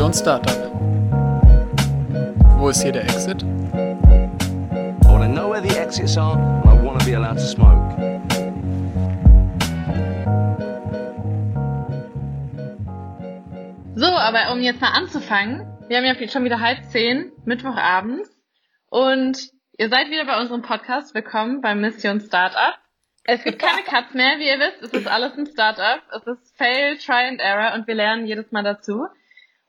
Mission Startup. Wo ist hier der Exit? I want to know where the exits are and I want to be allowed to smoke. So, aber um jetzt mal anzufangen, wir haben ja schon wieder halb zehn, Mittwochabends. Und ihr seid wieder bei unserem Podcast. Willkommen bei Mission Startup. Es gibt keine Cuts mehr, wie ihr wisst. Es ist alles ein Startup. Es ist Fail, Try and Error und wir lernen jedes Mal dazu.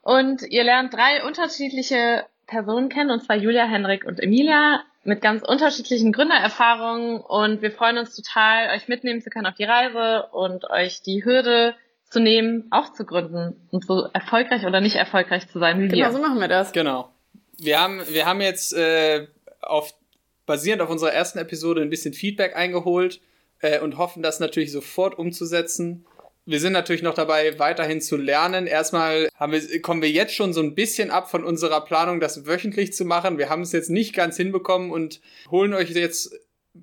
Und ihr lernt drei unterschiedliche Personen kennen, und zwar Julia, Henrik und Emilia, mit ganz unterschiedlichen Gründererfahrungen. Und wir freuen uns total, euch mitnehmen zu können auf die Reise und euch die Hürde zu nehmen, auch zu gründen und so erfolgreich oder nicht erfolgreich zu sein wie Genau, wir. so machen wir das. Genau. Wir haben, wir haben jetzt äh, auf, basierend auf unserer ersten Episode ein bisschen Feedback eingeholt äh, und hoffen, das natürlich sofort umzusetzen. Wir sind natürlich noch dabei, weiterhin zu lernen. Erstmal wir, kommen wir jetzt schon so ein bisschen ab von unserer Planung, das wöchentlich zu machen. Wir haben es jetzt nicht ganz hinbekommen und holen euch jetzt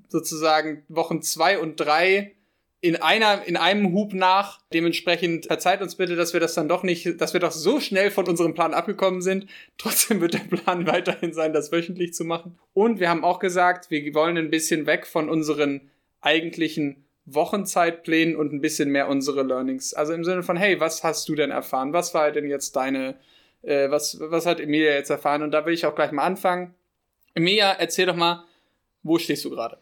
sozusagen Wochen zwei und drei in einer, in einem Hub nach. Dementsprechend verzeiht uns bitte, dass wir das dann doch nicht, dass wir doch so schnell von unserem Plan abgekommen sind. Trotzdem wird der Plan weiterhin sein, das wöchentlich zu machen. Und wir haben auch gesagt, wir wollen ein bisschen weg von unseren eigentlichen Wochenzeitplänen und ein bisschen mehr unsere Learnings. Also im Sinne von, hey, was hast du denn erfahren? Was war denn jetzt deine, äh, was, was hat Emilia jetzt erfahren? Und da will ich auch gleich mal anfangen. Emilia, erzähl doch mal, wo stehst du gerade?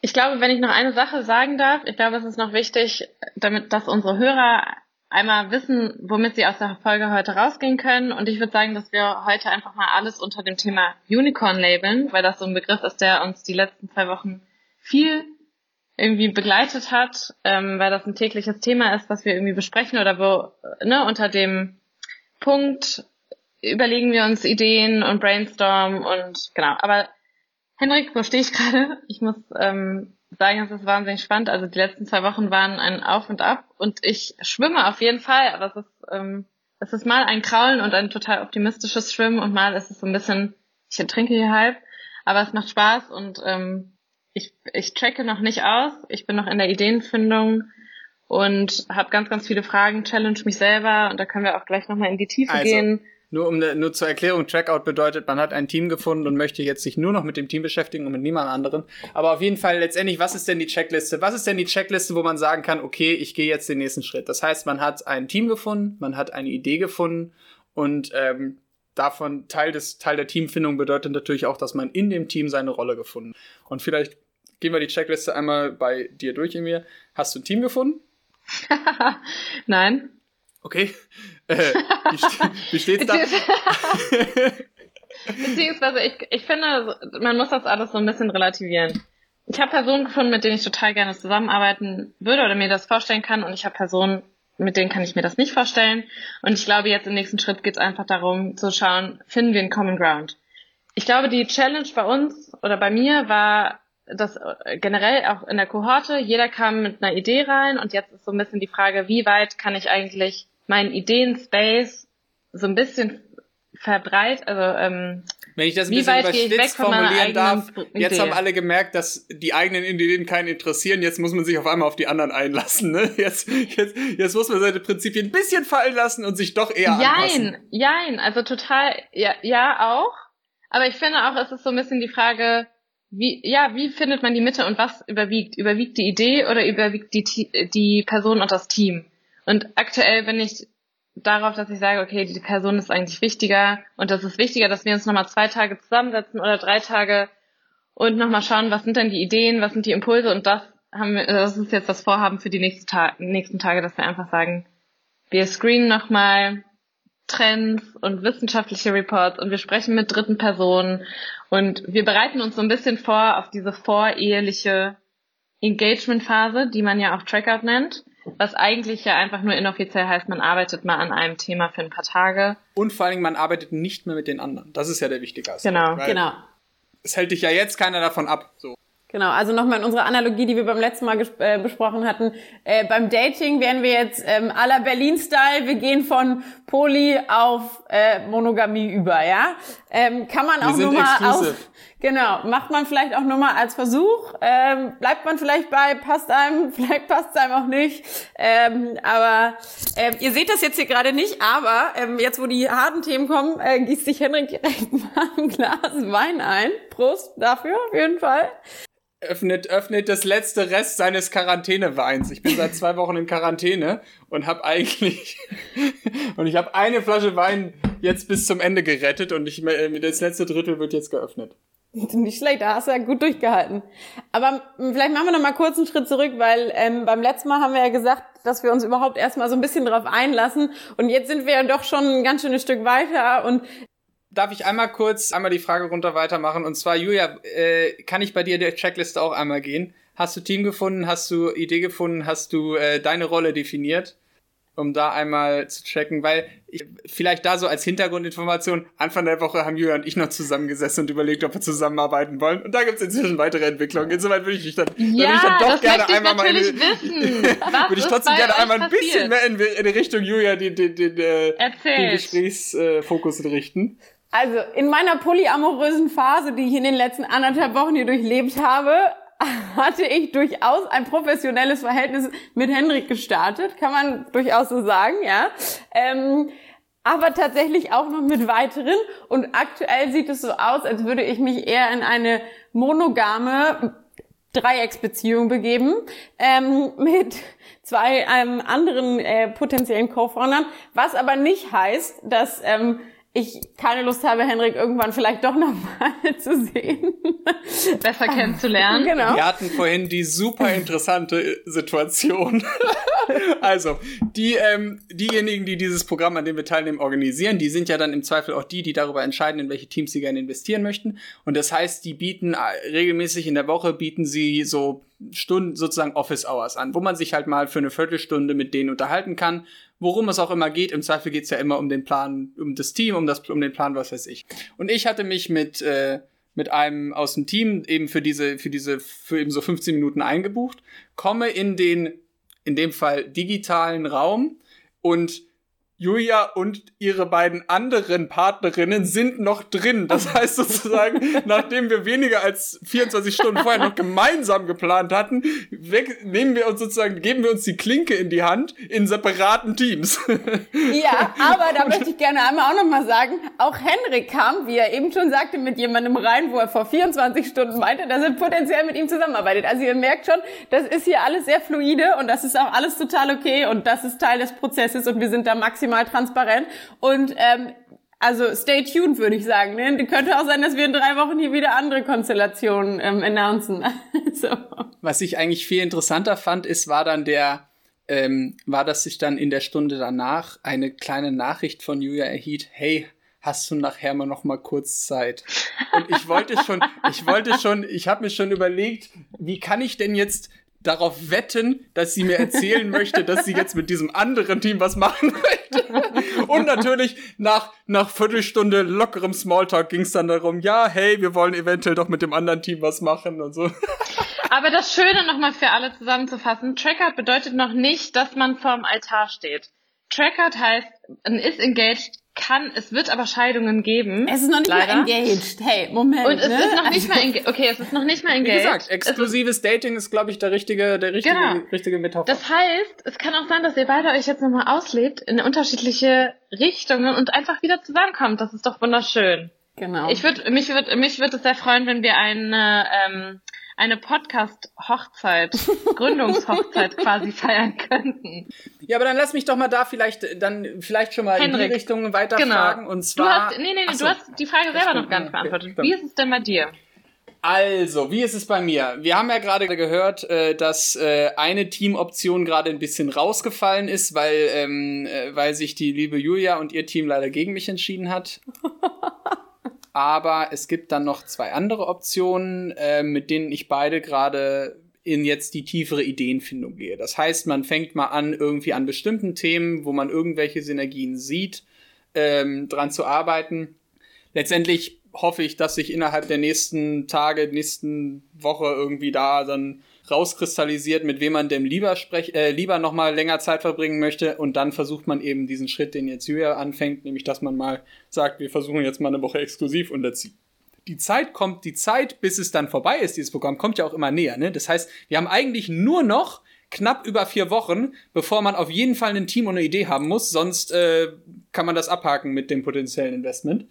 Ich glaube, wenn ich noch eine Sache sagen darf, ich glaube, es ist noch wichtig, damit, dass unsere Hörer einmal wissen, womit sie aus der Folge heute rausgehen können. Und ich würde sagen, dass wir heute einfach mal alles unter dem Thema Unicorn labeln, weil das so ein Begriff ist, der uns die letzten zwei Wochen viel irgendwie begleitet hat, ähm, weil das ein tägliches Thema ist, was wir irgendwie besprechen oder wo, ne, unter dem Punkt überlegen wir uns Ideen und brainstormen und genau. Aber Henrik, wo stehe ich gerade? Ich muss ähm, sagen, es ist wahnsinnig spannend. Also die letzten zwei Wochen waren ein Auf und Ab und ich schwimme auf jeden Fall, aber es ist, ähm, es ist mal ein Kraulen und ein total optimistisches Schwimmen und mal ist es so ein bisschen, ich trinke hier halb, aber es macht Spaß und ähm, ich, ich tracke noch nicht aus. Ich bin noch in der Ideenfindung und habe ganz, ganz viele Fragen, challenge mich selber und da können wir auch gleich nochmal in die Tiefe Also, gehen. Nur um ne, nur zur Erklärung, Trackout bedeutet, man hat ein Team gefunden und möchte jetzt sich nur noch mit dem Team beschäftigen und mit niemand anderem. Aber auf jeden Fall letztendlich, was ist denn die Checkliste? Was ist denn die Checkliste, wo man sagen kann, okay, ich gehe jetzt den nächsten Schritt? Das heißt, man hat ein Team gefunden, man hat eine Idee gefunden und ähm, davon Teil des Teil der Teamfindung bedeutet natürlich auch, dass man in dem Team seine Rolle gefunden. Und vielleicht gehen wir die Checkliste einmal bei dir durch, Emir. Hast du ein Team gefunden? Nein. Okay. Äh, wie, ste wie steht's da? Beziehungsweise ich, ich finde, man muss das alles so ein bisschen relativieren. Ich habe Personen gefunden, mit denen ich total gerne zusammenarbeiten würde oder mir das vorstellen kann und ich habe Personen, mit denen kann ich mir das nicht vorstellen. Und ich glaube, jetzt im nächsten Schritt geht es einfach darum zu schauen, finden wir einen Common Ground. Ich glaube, die Challenge bei uns oder bei mir war, dass generell auch in der Kohorte, jeder kam mit einer Idee rein und jetzt ist so ein bisschen die Frage, wie weit kann ich eigentlich meinen Ideen-Space so ein bisschen verbreit, also ähm, Wenn ich das ein Wie bisschen überspitzt formulieren darf, jetzt Idee? haben alle gemerkt, dass die eigenen Ideen keinen interessieren, jetzt muss man sich auf einmal auf die anderen einlassen. Ne? Jetzt, jetzt, jetzt muss man seine Prinzipien ein bisschen fallen lassen und sich doch eher anpassen. Jein, jein, also total, ja, ja auch. Aber ich finde auch, es ist so ein bisschen die Frage, wie, ja, wie findet man die Mitte und was überwiegt? Überwiegt die Idee oder überwiegt die, die Person und das Team? Und aktuell bin ich darauf, dass ich sage, okay, die Person ist eigentlich wichtiger und das ist wichtiger, dass wir uns nochmal zwei Tage zusammensetzen oder drei Tage und nochmal schauen, was sind denn die Ideen, was sind die Impulse und das haben wir, das ist jetzt das Vorhaben für die nächsten, Ta nächsten Tage, dass wir einfach sagen, wir screenen nochmal Trends und wissenschaftliche Reports und wir sprechen mit dritten Personen und wir bereiten uns so ein bisschen vor auf diese voreheliche Engagement-Phase, die man ja auch Trackout nennt, was eigentlich ja einfach nur inoffiziell heißt, man arbeitet mal an einem Thema für ein paar Tage. Und vor allen Dingen, man arbeitet nicht mehr mit den anderen. Das ist ja der wichtige Aspekt. Genau. Genau. Es hält dich ja jetzt keiner davon ab. So. Genau, also nochmal in unserer Analogie, die wir beim letzten Mal äh, besprochen hatten. Äh, beim Dating wären wir jetzt ähm, à la Berlin-Style, wir gehen von Poly auf äh, Monogamie über, ja? Ähm, kann man Wir auch nur mal exclusive. auf, Genau, macht man vielleicht auch nur mal als Versuch. Ähm, bleibt man vielleicht bei, passt einem, vielleicht passt es einem auch nicht. Ähm, aber ähm, ihr seht das jetzt hier gerade nicht, aber ähm, jetzt, wo die harten Themen kommen, äh, gießt sich Henrik direkt mal ein Glas Wein ein. Prost dafür auf jeden Fall öffnet, öffnet das letzte Rest seines Quarantäneweins. Ich bin seit zwei Wochen in Quarantäne und habe eigentlich und ich habe eine Flasche Wein jetzt bis zum Ende gerettet und ich, äh, das letzte Drittel wird jetzt geöffnet. Nicht schlecht, da hast du ja gut durchgehalten. Aber vielleicht machen wir noch mal kurz einen Schritt zurück, weil ähm, beim letzten Mal haben wir ja gesagt, dass wir uns überhaupt erstmal so ein bisschen drauf einlassen. Und jetzt sind wir ja doch schon ein ganz schönes Stück weiter. Und Darf ich einmal kurz einmal die Frage runter weitermachen? Und zwar, Julia, äh, kann ich bei dir der Checkliste auch einmal gehen? Hast du Team gefunden? Hast du Idee gefunden? Hast du äh, deine Rolle definiert? Um da einmal zu checken, weil ich, vielleicht da so als Hintergrundinformation, Anfang der Woche haben Julia und ich noch zusammengesessen und überlegt, ob wir zusammenarbeiten wollen. Und da gibt es inzwischen weitere Entwicklungen. Insoweit würde ich dich dann, ja, würde ich dann doch gerne einmal mal in, würde ich trotzdem gerne einmal ein bisschen mehr in, in Richtung Julia die, die, die, die, den Gesprächsfokus richten. Also in meiner polyamorösen Phase, die ich in den letzten anderthalb Wochen hier durchlebt habe, hatte ich durchaus ein professionelles Verhältnis mit Henrik gestartet, kann man durchaus so sagen, ja. Ähm, aber tatsächlich auch noch mit weiteren. Und aktuell sieht es so aus, als würde ich mich eher in eine monogame Dreiecksbeziehung begeben ähm, mit zwei ähm, anderen äh, potenziellen Co-Foundern, was aber nicht heißt, dass ähm, ich keine Lust habe, Henrik irgendwann vielleicht doch nochmal zu sehen. Besser kennenzulernen. Genau. Wir hatten vorhin die super interessante Situation. also, die, ähm, diejenigen, die dieses Programm, an dem wir teilnehmen, organisieren, die sind ja dann im Zweifel auch die, die darüber entscheiden, in welche Teams sie gerne investieren möchten. Und das heißt, die bieten äh, regelmäßig in der Woche, bieten sie so Stunden, sozusagen Office Hours an, wo man sich halt mal für eine Viertelstunde mit denen unterhalten kann, worum es auch immer geht. Im Zweifel geht es ja immer um den Plan, um das Team, um, das, um den Plan, was weiß ich. Und ich hatte mich mit, äh, mit einem aus dem Team eben für diese, für diese, für eben so 15 Minuten eingebucht, komme in den, in dem Fall digitalen Raum und Julia und ihre beiden anderen Partnerinnen sind noch drin. Das heißt sozusagen, nachdem wir weniger als 24 Stunden vorher noch gemeinsam geplant hatten, weg, nehmen wir uns sozusagen, geben wir uns die Klinke in die Hand in separaten Teams. Ja, aber da möchte ich gerne einmal auch nochmal sagen, auch Henrik kam, wie er eben schon sagte, mit jemandem rein, wo er vor 24 Stunden meinte, dass er potenziell mit ihm zusammenarbeitet. Also ihr merkt schon, das ist hier alles sehr fluide und das ist auch alles total okay und das ist Teil des Prozesses und wir sind da maximal maximal transparent. Und ähm, also stay tuned, würde ich sagen. Ne? Könnte auch sein, dass wir in drei Wochen hier wieder andere Konstellationen ähm, announcen. so. Was ich eigentlich viel interessanter fand, ist, war dann der, ähm, war, dass sich dann in der Stunde danach eine kleine Nachricht von Julia erhielt, hey, hast du nachher mal noch mal kurz Zeit? Und ich wollte schon, ich wollte schon, ich habe mir schon überlegt, wie kann ich denn jetzt darauf wetten, dass sie mir erzählen möchte, dass sie jetzt mit diesem anderen Team was machen möchte. Und natürlich nach, nach Viertelstunde lockerem Smalltalk ging es dann darum, ja, hey, wir wollen eventuell doch mit dem anderen Team was machen und so. Aber das Schöne nochmal für alle zusammenzufassen, Tracker bedeutet noch nicht, dass man vorm Altar steht. Trackert heißt, man ist engaged kann, es wird aber Scheidungen geben. Es ist noch nicht leider. mal engaged. Hey, Moment. Und es ne? ist noch nicht mal engaged. Okay, es ist noch nicht mal engaged. Wie gesagt, exklusives ist, Dating ist, glaube ich, der richtige, der richtige, genau. richtige Metapher. Das heißt, es kann auch sein, dass ihr beide euch jetzt nochmal auslebt in unterschiedliche Richtungen und einfach wieder zusammenkommt. Das ist doch wunderschön. Genau. Ich würde, mich würde, mich würde es sehr freuen, wenn wir eine, ähm, eine Podcast-Hochzeit, Gründungshochzeit quasi feiern könnten. Ja, aber dann lass mich doch mal da vielleicht dann vielleicht schon mal Henrik, in die Richtung weiterfragen. Genau. Und zwar. Du hast, nee, nee, nee, so. du hast die Frage selber noch gar nicht beantwortet. Wie ist es denn bei dir? Also, wie ist es bei mir? Wir haben ja gerade gehört, äh, dass äh, eine Teamoption gerade ein bisschen rausgefallen ist, weil, ähm, äh, weil sich die liebe Julia und ihr Team leider gegen mich entschieden hat. aber es gibt dann noch zwei andere Optionen, äh, mit denen ich beide gerade in jetzt die tiefere Ideenfindung gehe. Das heißt, man fängt mal an, irgendwie an bestimmten Themen, wo man irgendwelche Synergien sieht, ähm, dran zu arbeiten. Letztendlich hoffe ich, dass sich innerhalb der nächsten Tage, nächsten Woche irgendwie da dann rauskristallisiert, mit wem man dem lieber sprech, äh, lieber noch mal länger Zeit verbringen möchte und dann versucht man eben diesen Schritt, den jetzt Julia anfängt, nämlich dass man mal sagt, wir versuchen jetzt mal eine Woche exklusiv und that's die Zeit kommt, die Zeit, bis es dann vorbei ist, dieses Programm, kommt ja auch immer näher. Ne? Das heißt, wir haben eigentlich nur noch knapp über vier Wochen, bevor man auf jeden Fall ein Team und eine Idee haben muss, sonst äh, kann man das abhaken mit dem potenziellen Investment.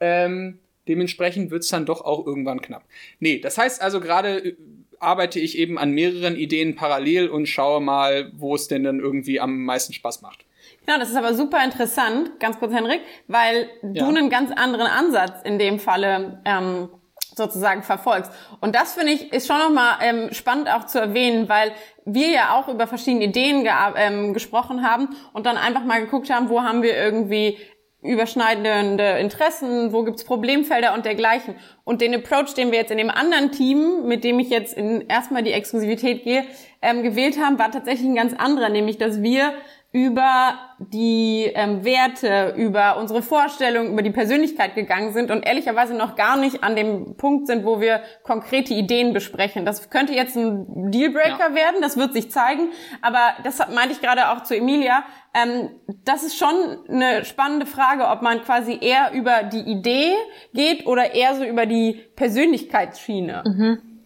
Ähm, dementsprechend wird's dann doch auch irgendwann knapp. Nee, das heißt also gerade äh, arbeite ich eben an mehreren Ideen parallel und schaue mal, wo es denn dann irgendwie am meisten Spaß macht. Genau, das ist aber super interessant, ganz kurz, Henrik, weil ja. du einen ganz anderen Ansatz in dem Falle ähm, sozusagen verfolgst. Und das finde ich ist schon nochmal ähm, spannend auch zu erwähnen, weil wir ja auch über verschiedene Ideen ähm, gesprochen haben und dann einfach mal geguckt haben, wo haben wir irgendwie überschneidende Interessen, wo gibt's Problemfelder und dergleichen. Und den Approach, den wir jetzt in dem anderen Team, mit dem ich jetzt in erstmal die Exklusivität gehe, ähm, gewählt haben, war tatsächlich ein ganz anderer, nämlich dass wir über die ähm, Werte, über unsere Vorstellungen, über die Persönlichkeit gegangen sind und ehrlicherweise noch gar nicht an dem Punkt sind, wo wir konkrete Ideen besprechen. Das könnte jetzt ein Dealbreaker ja. werden, das wird sich zeigen, aber das meinte ich gerade auch zu Emilia. Ähm, das ist schon eine spannende Frage, ob man quasi eher über die Idee geht oder eher so über die Persönlichkeitsschiene. Mhm.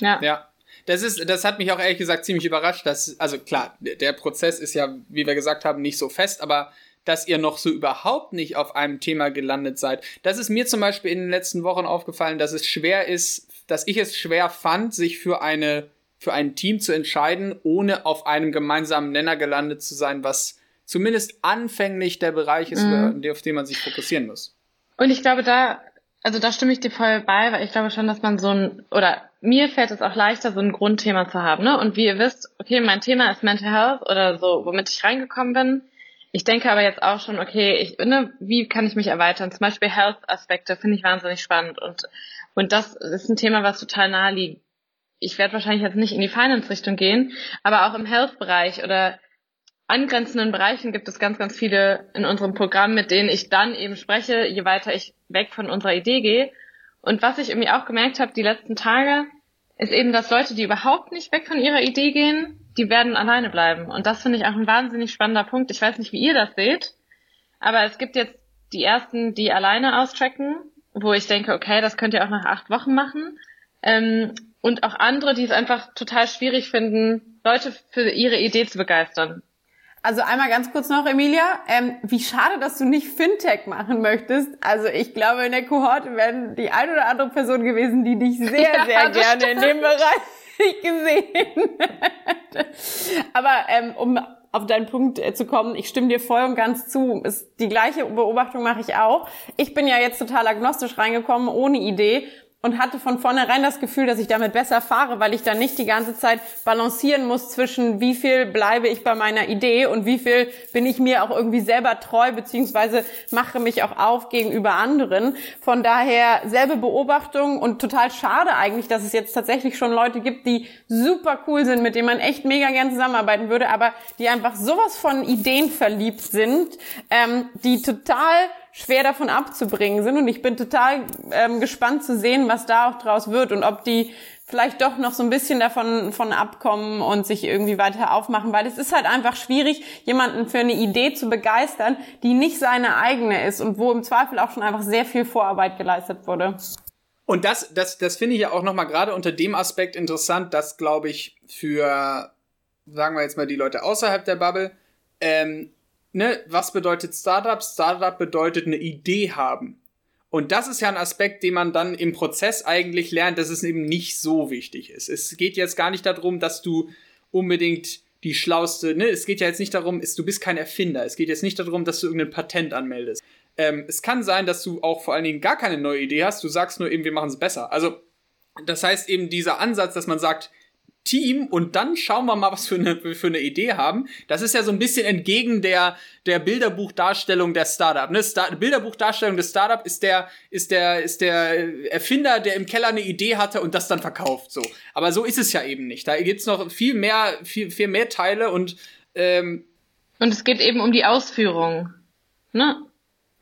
Ja. ja das ist, das hat mich auch ehrlich gesagt ziemlich überrascht, dass, also klar, der Prozess ist ja, wie wir gesagt haben, nicht so fest, aber dass ihr noch so überhaupt nicht auf einem Thema gelandet seid. Das ist mir zum Beispiel in den letzten Wochen aufgefallen, dass es schwer ist, dass ich es schwer fand, sich für eine, für ein Team zu entscheiden, ohne auf einem gemeinsamen Nenner gelandet zu sein, was zumindest anfänglich der Bereich ist, mhm. auf den man sich fokussieren muss. Und ich glaube, da, also da stimme ich dir voll bei, weil ich glaube schon, dass man so ein, oder mir fällt es auch leichter, so ein Grundthema zu haben. Ne? Und wie ihr wisst, okay, mein Thema ist Mental Health oder so, womit ich reingekommen bin. Ich denke aber jetzt auch schon, okay, ich, ne, wie kann ich mich erweitern? Zum Beispiel Health-Aspekte finde ich wahnsinnig spannend. Und, und das ist ein Thema, was total nahe liegt. Ich werde wahrscheinlich jetzt nicht in die Finance-Richtung gehen, aber auch im Health-Bereich oder angrenzenden Bereichen gibt es ganz, ganz viele in unserem Programm, mit denen ich dann eben spreche, je weiter ich weg von unserer Idee gehe. Und was ich irgendwie auch gemerkt habe die letzten Tage, ist eben, dass Leute, die überhaupt nicht weg von ihrer Idee gehen, die werden alleine bleiben. Und das finde ich auch ein wahnsinnig spannender Punkt. Ich weiß nicht, wie ihr das seht, aber es gibt jetzt die ersten, die alleine austracken, wo ich denke, okay, das könnt ihr auch nach acht Wochen machen. Ähm, und auch andere, die es einfach total schwierig finden, Leute für ihre Idee zu begeistern. Also einmal ganz kurz noch, Emilia. Ähm, wie schade, dass du nicht Fintech machen möchtest. Also ich glaube, in der Kohorte werden die ein oder andere Person gewesen, die dich sehr, ja, sehr gerne stimmt. in dem Bereich gesehen hätte. Aber ähm, um auf deinen Punkt äh, zu kommen, ich stimme dir voll und ganz zu. Ist, die gleiche Beobachtung mache ich auch. Ich bin ja jetzt total agnostisch reingekommen, ohne Idee und hatte von vornherein das Gefühl, dass ich damit besser fahre, weil ich dann nicht die ganze Zeit balancieren muss zwischen wie viel bleibe ich bei meiner Idee und wie viel bin ich mir auch irgendwie selber treu, beziehungsweise mache mich auch auf gegenüber anderen. Von daher selbe Beobachtung und total schade eigentlich, dass es jetzt tatsächlich schon Leute gibt, die super cool sind, mit denen man echt mega gern zusammenarbeiten würde, aber die einfach sowas von Ideen verliebt sind, ähm, die total schwer davon abzubringen sind. Und ich bin total ähm, gespannt zu sehen, was da auch draus wird und ob die vielleicht doch noch so ein bisschen davon von abkommen und sich irgendwie weiter aufmachen, weil es ist halt einfach schwierig, jemanden für eine Idee zu begeistern, die nicht seine eigene ist und wo im Zweifel auch schon einfach sehr viel Vorarbeit geleistet wurde. Und das, das, das finde ich ja auch nochmal gerade unter dem Aspekt interessant, dass, glaube ich, für, sagen wir jetzt mal, die Leute außerhalb der Bubble, ähm, ne, was bedeutet Startup? Startup bedeutet eine Idee haben. Und das ist ja ein Aspekt, den man dann im Prozess eigentlich lernt, dass es eben nicht so wichtig ist. Es geht jetzt gar nicht darum, dass du unbedingt die schlauste, ne, es geht ja jetzt nicht darum, ist, du bist kein Erfinder. Es geht jetzt nicht darum, dass du irgendein Patent anmeldest. Ähm, es kann sein, dass du auch vor allen Dingen gar keine neue Idee hast. Du sagst nur eben, wir machen es besser. Also, das heißt eben dieser Ansatz, dass man sagt, Team und dann schauen wir mal, was für eine, für eine Idee haben. Das ist ja so ein bisschen entgegen der, der Bilderbuchdarstellung der Startup. Ne? Star Bilderbuchdarstellung des Startup ist der, ist der, ist der Erfinder, der im Keller eine Idee hatte und das dann verkauft. So. Aber so ist es ja eben nicht. Da gibt's noch viel mehr, viel, viel mehr Teile und, ähm, und es geht eben um die Ausführung. Ne?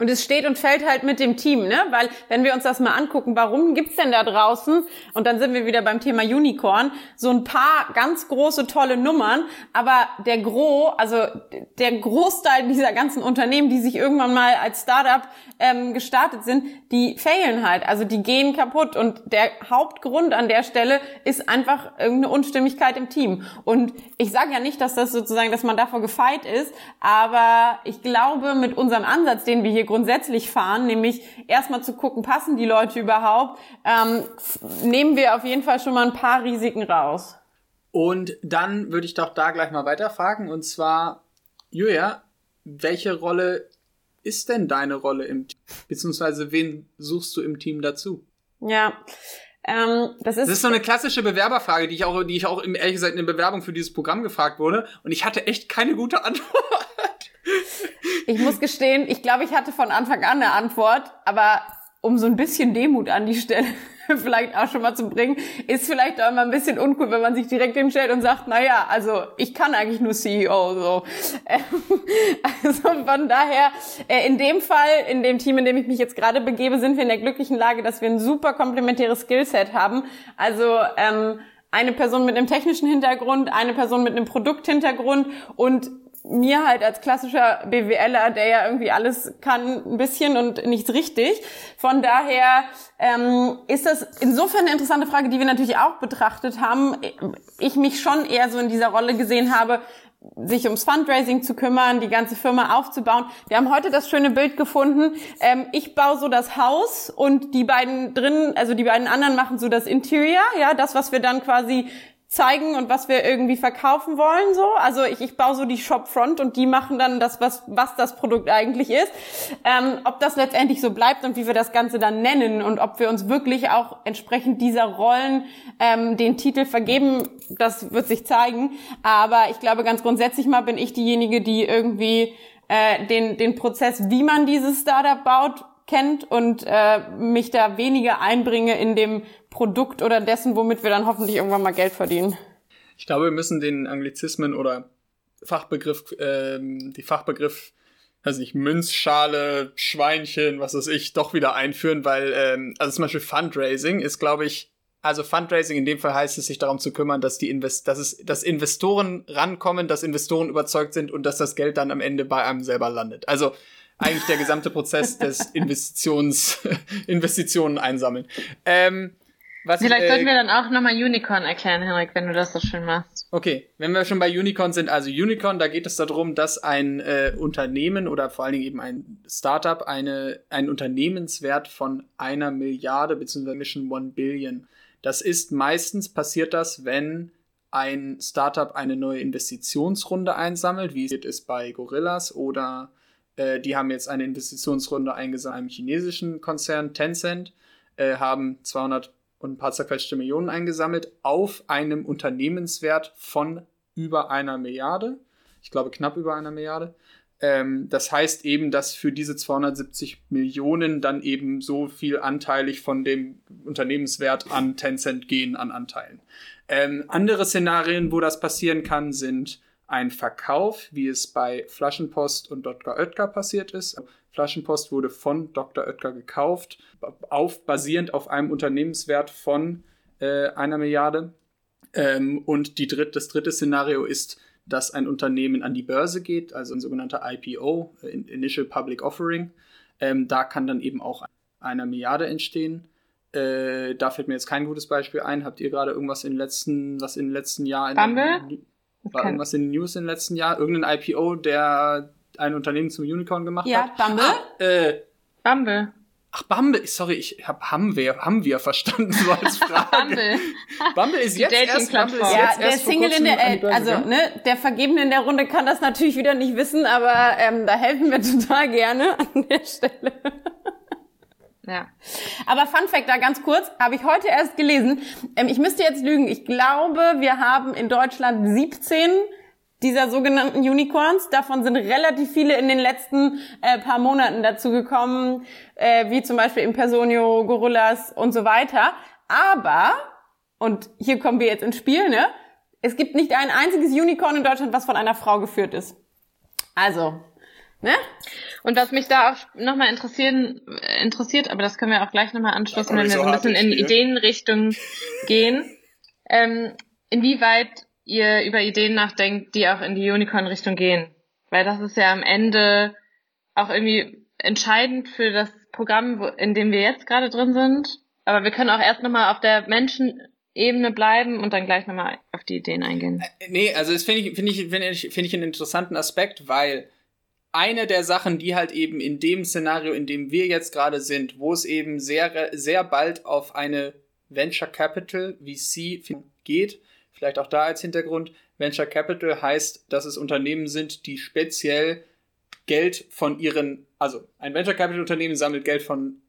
Und es steht und fällt halt mit dem Team, ne? Weil wenn wir uns das mal angucken, warum gibt's denn da draußen, und dann sind wir wieder beim Thema Unicorn, so ein paar ganz große, tolle Nummern, aber der Gros, also der Großteil dieser ganzen Unternehmen, die sich irgendwann mal als Startup ähm, gestartet sind, die failen halt, also die gehen kaputt. Und der Hauptgrund an der Stelle ist einfach irgendeine Unstimmigkeit im Team. Und ich sage ja nicht, dass das sozusagen, dass man davor gefeit ist, aber ich glaube, mit unserem Ansatz, den wir hier grundsätzlich fahren, nämlich erstmal zu gucken, passen die Leute überhaupt, ähm, nehmen wir auf jeden Fall schon mal ein paar Risiken raus. Und dann würde ich doch da gleich mal weiterfragen. Und zwar, Julia, welche Rolle ist denn deine Rolle im Team? Beziehungsweise wen suchst du im Team dazu? Ja. Ähm, das, ist das ist so eine klassische Bewerberfrage, die ich auch, die ich auch im, ehrlich gesagt in der Bewerbung für dieses Programm gefragt wurde. Und ich hatte echt keine gute Antwort. Ich muss gestehen, ich glaube, ich hatte von Anfang an eine Antwort, aber um so ein bisschen Demut an die Stelle vielleicht auch schon mal zu bringen, ist vielleicht auch immer ein bisschen uncool, wenn man sich direkt hinstellt und sagt, na ja, also ich kann eigentlich nur CEO, so. Also von daher, äh, in dem Fall, in dem Team, in dem ich mich jetzt gerade begebe, sind wir in der glücklichen Lage, dass wir ein super komplementäres Skillset haben. Also, ähm, eine Person mit einem technischen Hintergrund, eine Person mit einem Produkthintergrund und mir halt als klassischer BWLer, der ja irgendwie alles kann, ein bisschen und nichts richtig. Von daher ähm, ist das insofern eine interessante Frage, die wir natürlich auch betrachtet haben. Ich mich schon eher so in dieser Rolle gesehen habe, sich ums Fundraising zu kümmern, die ganze Firma aufzubauen. Wir haben heute das schöne Bild gefunden. Ähm, ich baue so das Haus und die beiden drin, also die beiden anderen machen so das Interior, ja, das, was wir dann quasi zeigen und was wir irgendwie verkaufen wollen so. Also ich, ich baue so die Shopfront und die machen dann das, was, was das Produkt eigentlich ist. Ähm, ob das letztendlich so bleibt und wie wir das Ganze dann nennen und ob wir uns wirklich auch entsprechend dieser Rollen ähm, den Titel vergeben, das wird sich zeigen. Aber ich glaube ganz grundsätzlich mal bin ich diejenige, die irgendwie äh, den, den Prozess, wie man dieses Startup baut, kennt und äh, mich da weniger einbringe in dem Produkt oder dessen, womit wir dann hoffentlich irgendwann mal Geld verdienen. Ich glaube, wir müssen den Anglizismen oder Fachbegriff, ähm, die Fachbegriff, weiß nicht, Münzschale, Schweinchen, was weiß ich, doch wieder einführen, weil, ähm, also zum Beispiel Fundraising ist, glaube ich, also Fundraising in dem Fall heißt es, sich darum zu kümmern, dass die Invest dass es, dass Investoren rankommen, dass Investoren überzeugt sind und dass das Geld dann am Ende bei einem selber landet. Also eigentlich der gesamte Prozess des Investitions, Investitionen einsammeln. Ähm, was Vielleicht ich, äh, sollten wir dann auch nochmal Unicorn erklären, Henrik, wenn du das so schön machst. Okay, wenn wir schon bei Unicorn sind, also Unicorn, da geht es darum, dass ein äh, Unternehmen oder vor allen Dingen eben ein Startup eine, einen Unternehmenswert von einer Milliarde bzw. Mission One Billion. Das ist meistens passiert das, wenn ein Startup eine neue Investitionsrunde einsammelt, wie es ist bei Gorillas oder äh, die haben jetzt eine Investitionsrunde eingesammelt einem chinesischen Konzern Tencent, äh, haben 200 und ein paar zerquetschte Millionen eingesammelt auf einem Unternehmenswert von über einer Milliarde. Ich glaube knapp über einer Milliarde. Ähm, das heißt eben, dass für diese 270 Millionen dann eben so viel anteilig von dem Unternehmenswert an Tencent gehen an Anteilen. Ähm, andere Szenarien, wo das passieren kann, sind ein Verkauf, wie es bei Flaschenpost und Dr. Oetker passiert ist. Flaschenpost wurde von Dr. Oetker gekauft, auf, basierend auf einem Unternehmenswert von äh, einer Milliarde. Ähm, und die dritt, das dritte Szenario ist, dass ein Unternehmen an die Börse geht, also ein sogenannter IPO, äh, Initial Public Offering. Ähm, da kann dann eben auch eine Milliarde entstehen. Äh, da fällt mir jetzt kein gutes Beispiel ein. Habt ihr gerade irgendwas in den letzten, was in den letzten Jahren Bumble? War irgendwas in den News im letzten Jahr? Irgendein IPO, der ein Unternehmen zum Unicorn gemacht ja, hat? Ja, Bumble. Ah, äh, Bumble. Ach, Bumble, sorry, ich hab haben wir, haben wir verstanden, so als Frage. Bumble. Bumble ist jetzt erst, Bumble ist ja, jetzt der erst Single in der, äh, also, ne, der Vergebene in der Runde kann das natürlich wieder nicht wissen, aber ähm, da helfen wir total gerne an der Stelle. Ja. Aber Fun Fact da ganz kurz, habe ich heute erst gelesen. Ähm, ich müsste jetzt lügen. Ich glaube, wir haben in Deutschland 17 dieser sogenannten Unicorns. Davon sind relativ viele in den letzten äh, paar Monaten dazu gekommen, äh, wie zum Beispiel Impersonio, Gorillas und so weiter. Aber, und hier kommen wir jetzt ins Spiel, ne? Es gibt nicht ein einziges Unicorn in Deutschland, was von einer Frau geführt ist. Also, ne? Und was mich da auch nochmal interessieren, interessiert, aber das können wir auch gleich nochmal anschließen, wenn wir so ein bisschen in Ideenrichtung gehen, ähm, inwieweit ihr über Ideen nachdenkt, die auch in die Unicorn-Richtung gehen. Weil das ist ja am Ende auch irgendwie entscheidend für das Programm, in dem wir jetzt gerade drin sind. Aber wir können auch erst nochmal auf der Menschenebene bleiben und dann gleich nochmal auf die Ideen eingehen. Äh, nee, also das finde ich, finde ich, finde ich, finde ich einen interessanten Aspekt, weil eine der Sachen, die halt eben in dem Szenario, in dem wir jetzt gerade sind, wo es eben sehr, sehr bald auf eine Venture Capital VC geht, vielleicht auch da als Hintergrund, Venture Capital heißt, dass es Unternehmen sind, die speziell Geld von ihren, also ein Venture Capital Unternehmen sammelt Geld von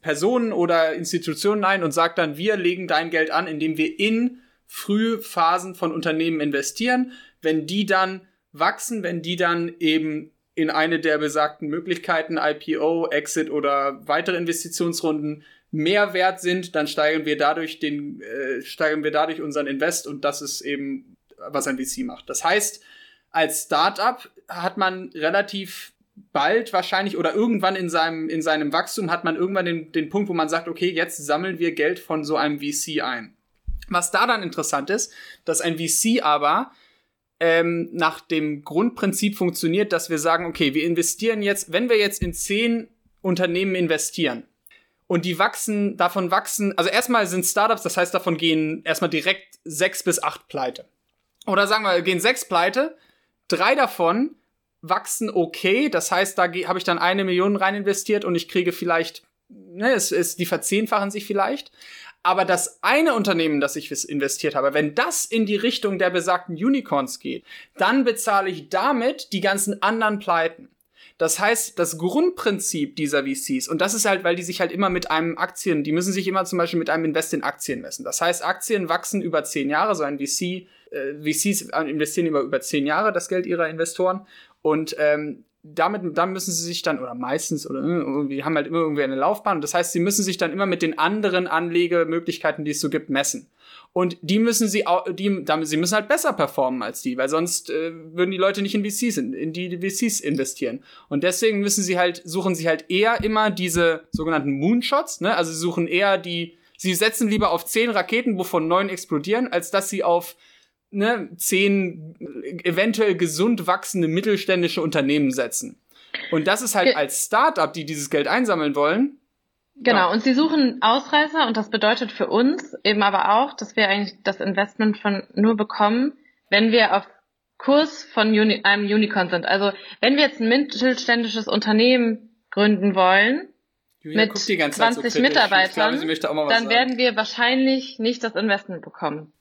Personen oder Institutionen ein und sagt dann, wir legen dein Geld an, indem wir in frühe Phasen von Unternehmen investieren. Wenn die dann wachsen, wenn die dann eben in eine der besagten Möglichkeiten, IPO, Exit oder weitere Investitionsrunden mehr wert sind, dann steigern wir dadurch den, äh, steigern wir dadurch unseren Invest und das ist eben, was ein VC macht. Das heißt, als Startup hat man relativ bald wahrscheinlich oder irgendwann in seinem, in seinem Wachstum hat man irgendwann den, den Punkt, wo man sagt, okay, jetzt sammeln wir Geld von so einem VC ein. Was da dann interessant ist, dass ein VC aber ähm, nach dem Grundprinzip funktioniert, dass wir sagen, okay, wir investieren jetzt, wenn wir jetzt in zehn Unternehmen investieren und die wachsen, davon wachsen, also erstmal sind Startups, das heißt, davon gehen erstmal direkt sechs bis acht pleite. Oder sagen wir, gehen sechs pleite, drei davon wachsen okay, das heißt, da habe ich dann eine Million rein investiert und ich kriege vielleicht, ne, es ist, die verzehnfachen sich vielleicht. Aber das eine Unternehmen, das ich investiert habe, wenn das in die Richtung der besagten Unicorns geht, dann bezahle ich damit die ganzen anderen Pleiten. Das heißt, das Grundprinzip dieser VCs, und das ist halt, weil die sich halt immer mit einem Aktien, die müssen sich immer zum Beispiel mit einem Invest in Aktien messen. Das heißt, Aktien wachsen über zehn Jahre, so ein VC, äh, VCs investieren über, über zehn Jahre das Geld ihrer Investoren. Und ähm, damit, dann müssen sie sich dann, oder meistens, oder ne, irgendwie haben halt immer irgendwie eine Laufbahn. Das heißt, sie müssen sich dann immer mit den anderen Anlegemöglichkeiten, die es so gibt, messen. Und die müssen sie auch, die, damit, sie müssen halt besser performen als die, weil sonst äh, würden die Leute nicht in VCs, in, in die VCs investieren. Und deswegen müssen sie halt, suchen sie halt eher immer diese sogenannten Moonshots, ne? Also sie suchen eher die, sie setzen lieber auf zehn Raketen, wovon neun explodieren, als dass sie auf ne, zehn eventuell gesund wachsende mittelständische Unternehmen setzen. Und das ist halt Ge als Startup, die dieses Geld einsammeln wollen. Genau, ja. und sie suchen Ausreißer und das bedeutet für uns eben aber auch, dass wir eigentlich das Investment von nur bekommen, wenn wir auf Kurs von Uni einem Unicorn sind. Also wenn wir jetzt ein mittelständisches Unternehmen gründen wollen, Julia mit 20 so Mitarbeitern, glaube, dann sagen. werden wir wahrscheinlich nicht das Investment bekommen.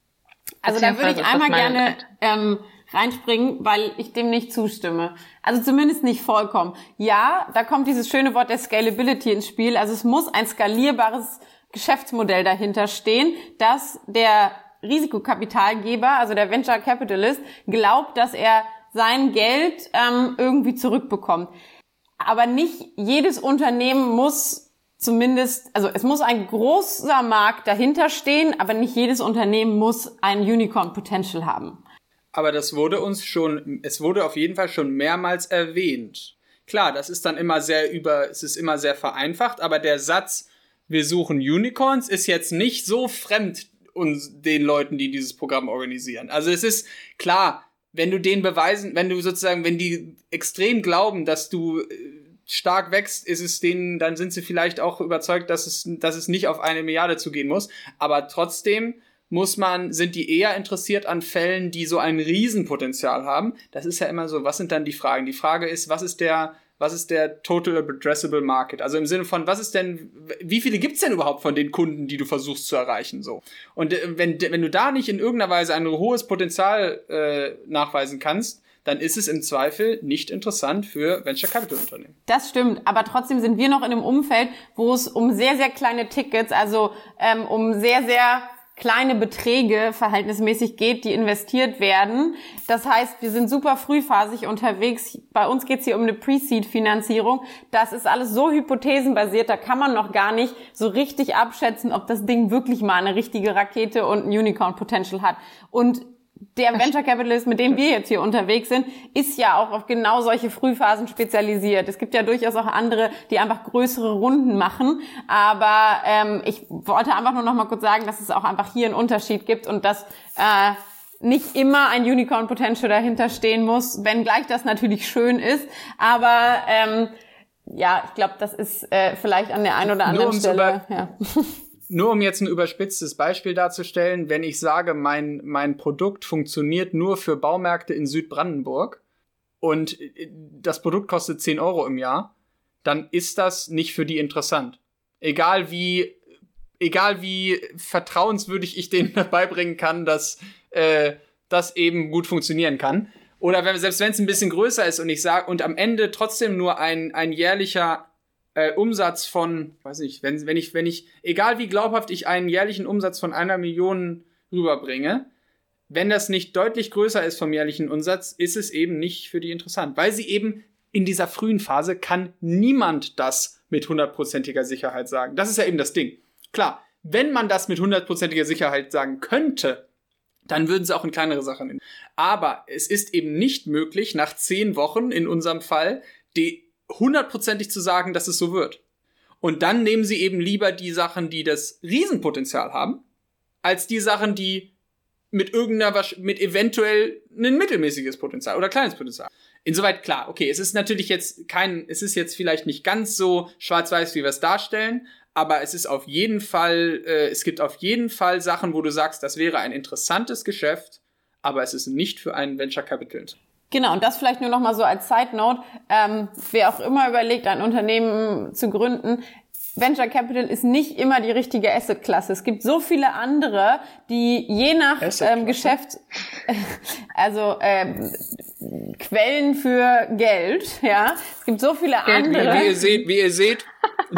Also da würde ich einmal gerne ähm, reinspringen, weil ich dem nicht zustimme. Also zumindest nicht vollkommen. Ja, da kommt dieses schöne Wort der Scalability ins Spiel. Also es muss ein skalierbares Geschäftsmodell dahinter stehen, dass der Risikokapitalgeber, also der Venture Capitalist, glaubt, dass er sein Geld ähm, irgendwie zurückbekommt. Aber nicht jedes Unternehmen muss zumindest, also es muss ein großer Markt dahinter stehen, aber nicht jedes Unternehmen muss ein Unicorn Potential haben. Aber das wurde uns schon, es wurde auf jeden Fall schon mehrmals erwähnt. Klar, das ist dann immer sehr über, es ist immer sehr vereinfacht, aber der Satz, wir suchen Unicorns, ist jetzt nicht so fremd uns, den Leuten, die dieses Programm organisieren. Also es ist klar, wenn du den beweisen, wenn du sozusagen, wenn die extrem glauben, dass du äh, stark wächst, ist es denen, dann sind sie vielleicht auch überzeugt, dass es, dass es nicht auf eine Milliarde zugehen muss. Aber trotzdem muss man, sind die eher interessiert an Fällen, die so ein Riesenpotenzial haben. Das ist ja immer so, was sind dann die Fragen? Die Frage ist, was ist der, was ist der Total Addressable Market? Also im Sinne von, was ist denn, wie viele gibt's denn überhaupt von den Kunden, die du versuchst zu erreichen? So. Und äh, wenn, wenn du da nicht in irgendeiner Weise ein hohes Potenzial äh, nachweisen kannst, dann ist es im Zweifel nicht interessant für Venture Capital Unternehmen. Das stimmt, aber trotzdem sind wir noch in einem Umfeld, wo es um sehr, sehr kleine Tickets, also ähm, um sehr, sehr kleine Beträge verhältnismäßig geht, die investiert werden. Das heißt, wir sind super frühphasig unterwegs. Bei uns geht es hier um eine Pre-Seed-Finanzierung. Das ist alles so hypothesenbasiert, da kann man noch gar nicht so richtig abschätzen, ob das Ding wirklich mal eine richtige Rakete und ein Unicorn-Potential hat. Und der Venture Capitalist, mit dem wir jetzt hier unterwegs sind, ist ja auch auf genau solche Frühphasen spezialisiert. Es gibt ja durchaus auch andere, die einfach größere Runden machen. Aber ähm, ich wollte einfach nur noch mal kurz sagen, dass es auch einfach hier einen Unterschied gibt und dass äh, nicht immer ein Unicorn Potential dahinter stehen muss, wenngleich das natürlich schön ist. Aber ähm, ja, ich glaube, das ist äh, vielleicht an der einen oder anderen Stelle. Ja. Nur um jetzt ein überspitztes Beispiel darzustellen, wenn ich sage, mein, mein Produkt funktioniert nur für Baumärkte in Südbrandenburg und äh, das Produkt kostet 10 Euro im Jahr, dann ist das nicht für die interessant. Egal wie, egal wie vertrauenswürdig ich denen beibringen kann, dass äh, das eben gut funktionieren kann. Oder wenn, selbst wenn es ein bisschen größer ist und ich sage, und am Ende trotzdem nur ein, ein jährlicher äh, Umsatz von, weiß ich, wenn, wenn ich, wenn ich, egal wie glaubhaft ich einen jährlichen Umsatz von einer Million rüberbringe, wenn das nicht deutlich größer ist vom jährlichen Umsatz, ist es eben nicht für die interessant, weil sie eben in dieser frühen Phase kann niemand das mit hundertprozentiger Sicherheit sagen. Das ist ja eben das Ding. Klar, wenn man das mit hundertprozentiger Sicherheit sagen könnte, dann würden sie auch in kleinere Sachen. Aber es ist eben nicht möglich, nach zehn Wochen in unserem Fall, die hundertprozentig zu sagen, dass es so wird. Und dann nehmen sie eben lieber die Sachen, die das Riesenpotenzial haben, als die Sachen, die mit irgendeiner, mit eventuell ein mittelmäßiges Potenzial oder kleines Potenzial. Insoweit klar, okay, es ist natürlich jetzt kein, es ist jetzt vielleicht nicht ganz so schwarz-weiß, wie wir es darstellen, aber es ist auf jeden Fall, äh, es gibt auf jeden Fall Sachen, wo du sagst, das wäre ein interessantes Geschäft, aber es ist nicht für einen Venture Capital. Genau, und das vielleicht nur noch mal so als Side Note. Ähm, wer auch immer überlegt, ein Unternehmen zu gründen, Venture Capital ist nicht immer die richtige Asset-Klasse. Es gibt so viele andere, die je nach ähm, Geschäft, also ähm, Quellen für Geld, ja. Es gibt so viele andere. Wie, wie ihr seht, wie ihr seht,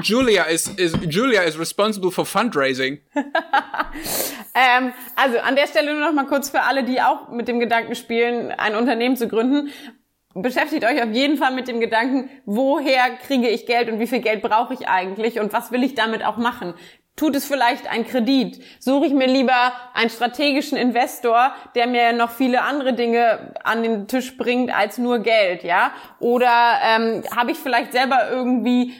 Julia is, is Julia is responsible for fundraising. ähm, also an der Stelle nur noch mal kurz für alle, die auch mit dem Gedanken spielen, ein Unternehmen zu gründen beschäftigt euch auf jeden Fall mit dem Gedanken, woher kriege ich Geld und wie viel Geld brauche ich eigentlich und was will ich damit auch machen. Tut es vielleicht ein Kredit? Suche ich mir lieber einen strategischen Investor, der mir noch viele andere Dinge an den Tisch bringt als nur Geld, ja? Oder ähm, habe ich vielleicht selber irgendwie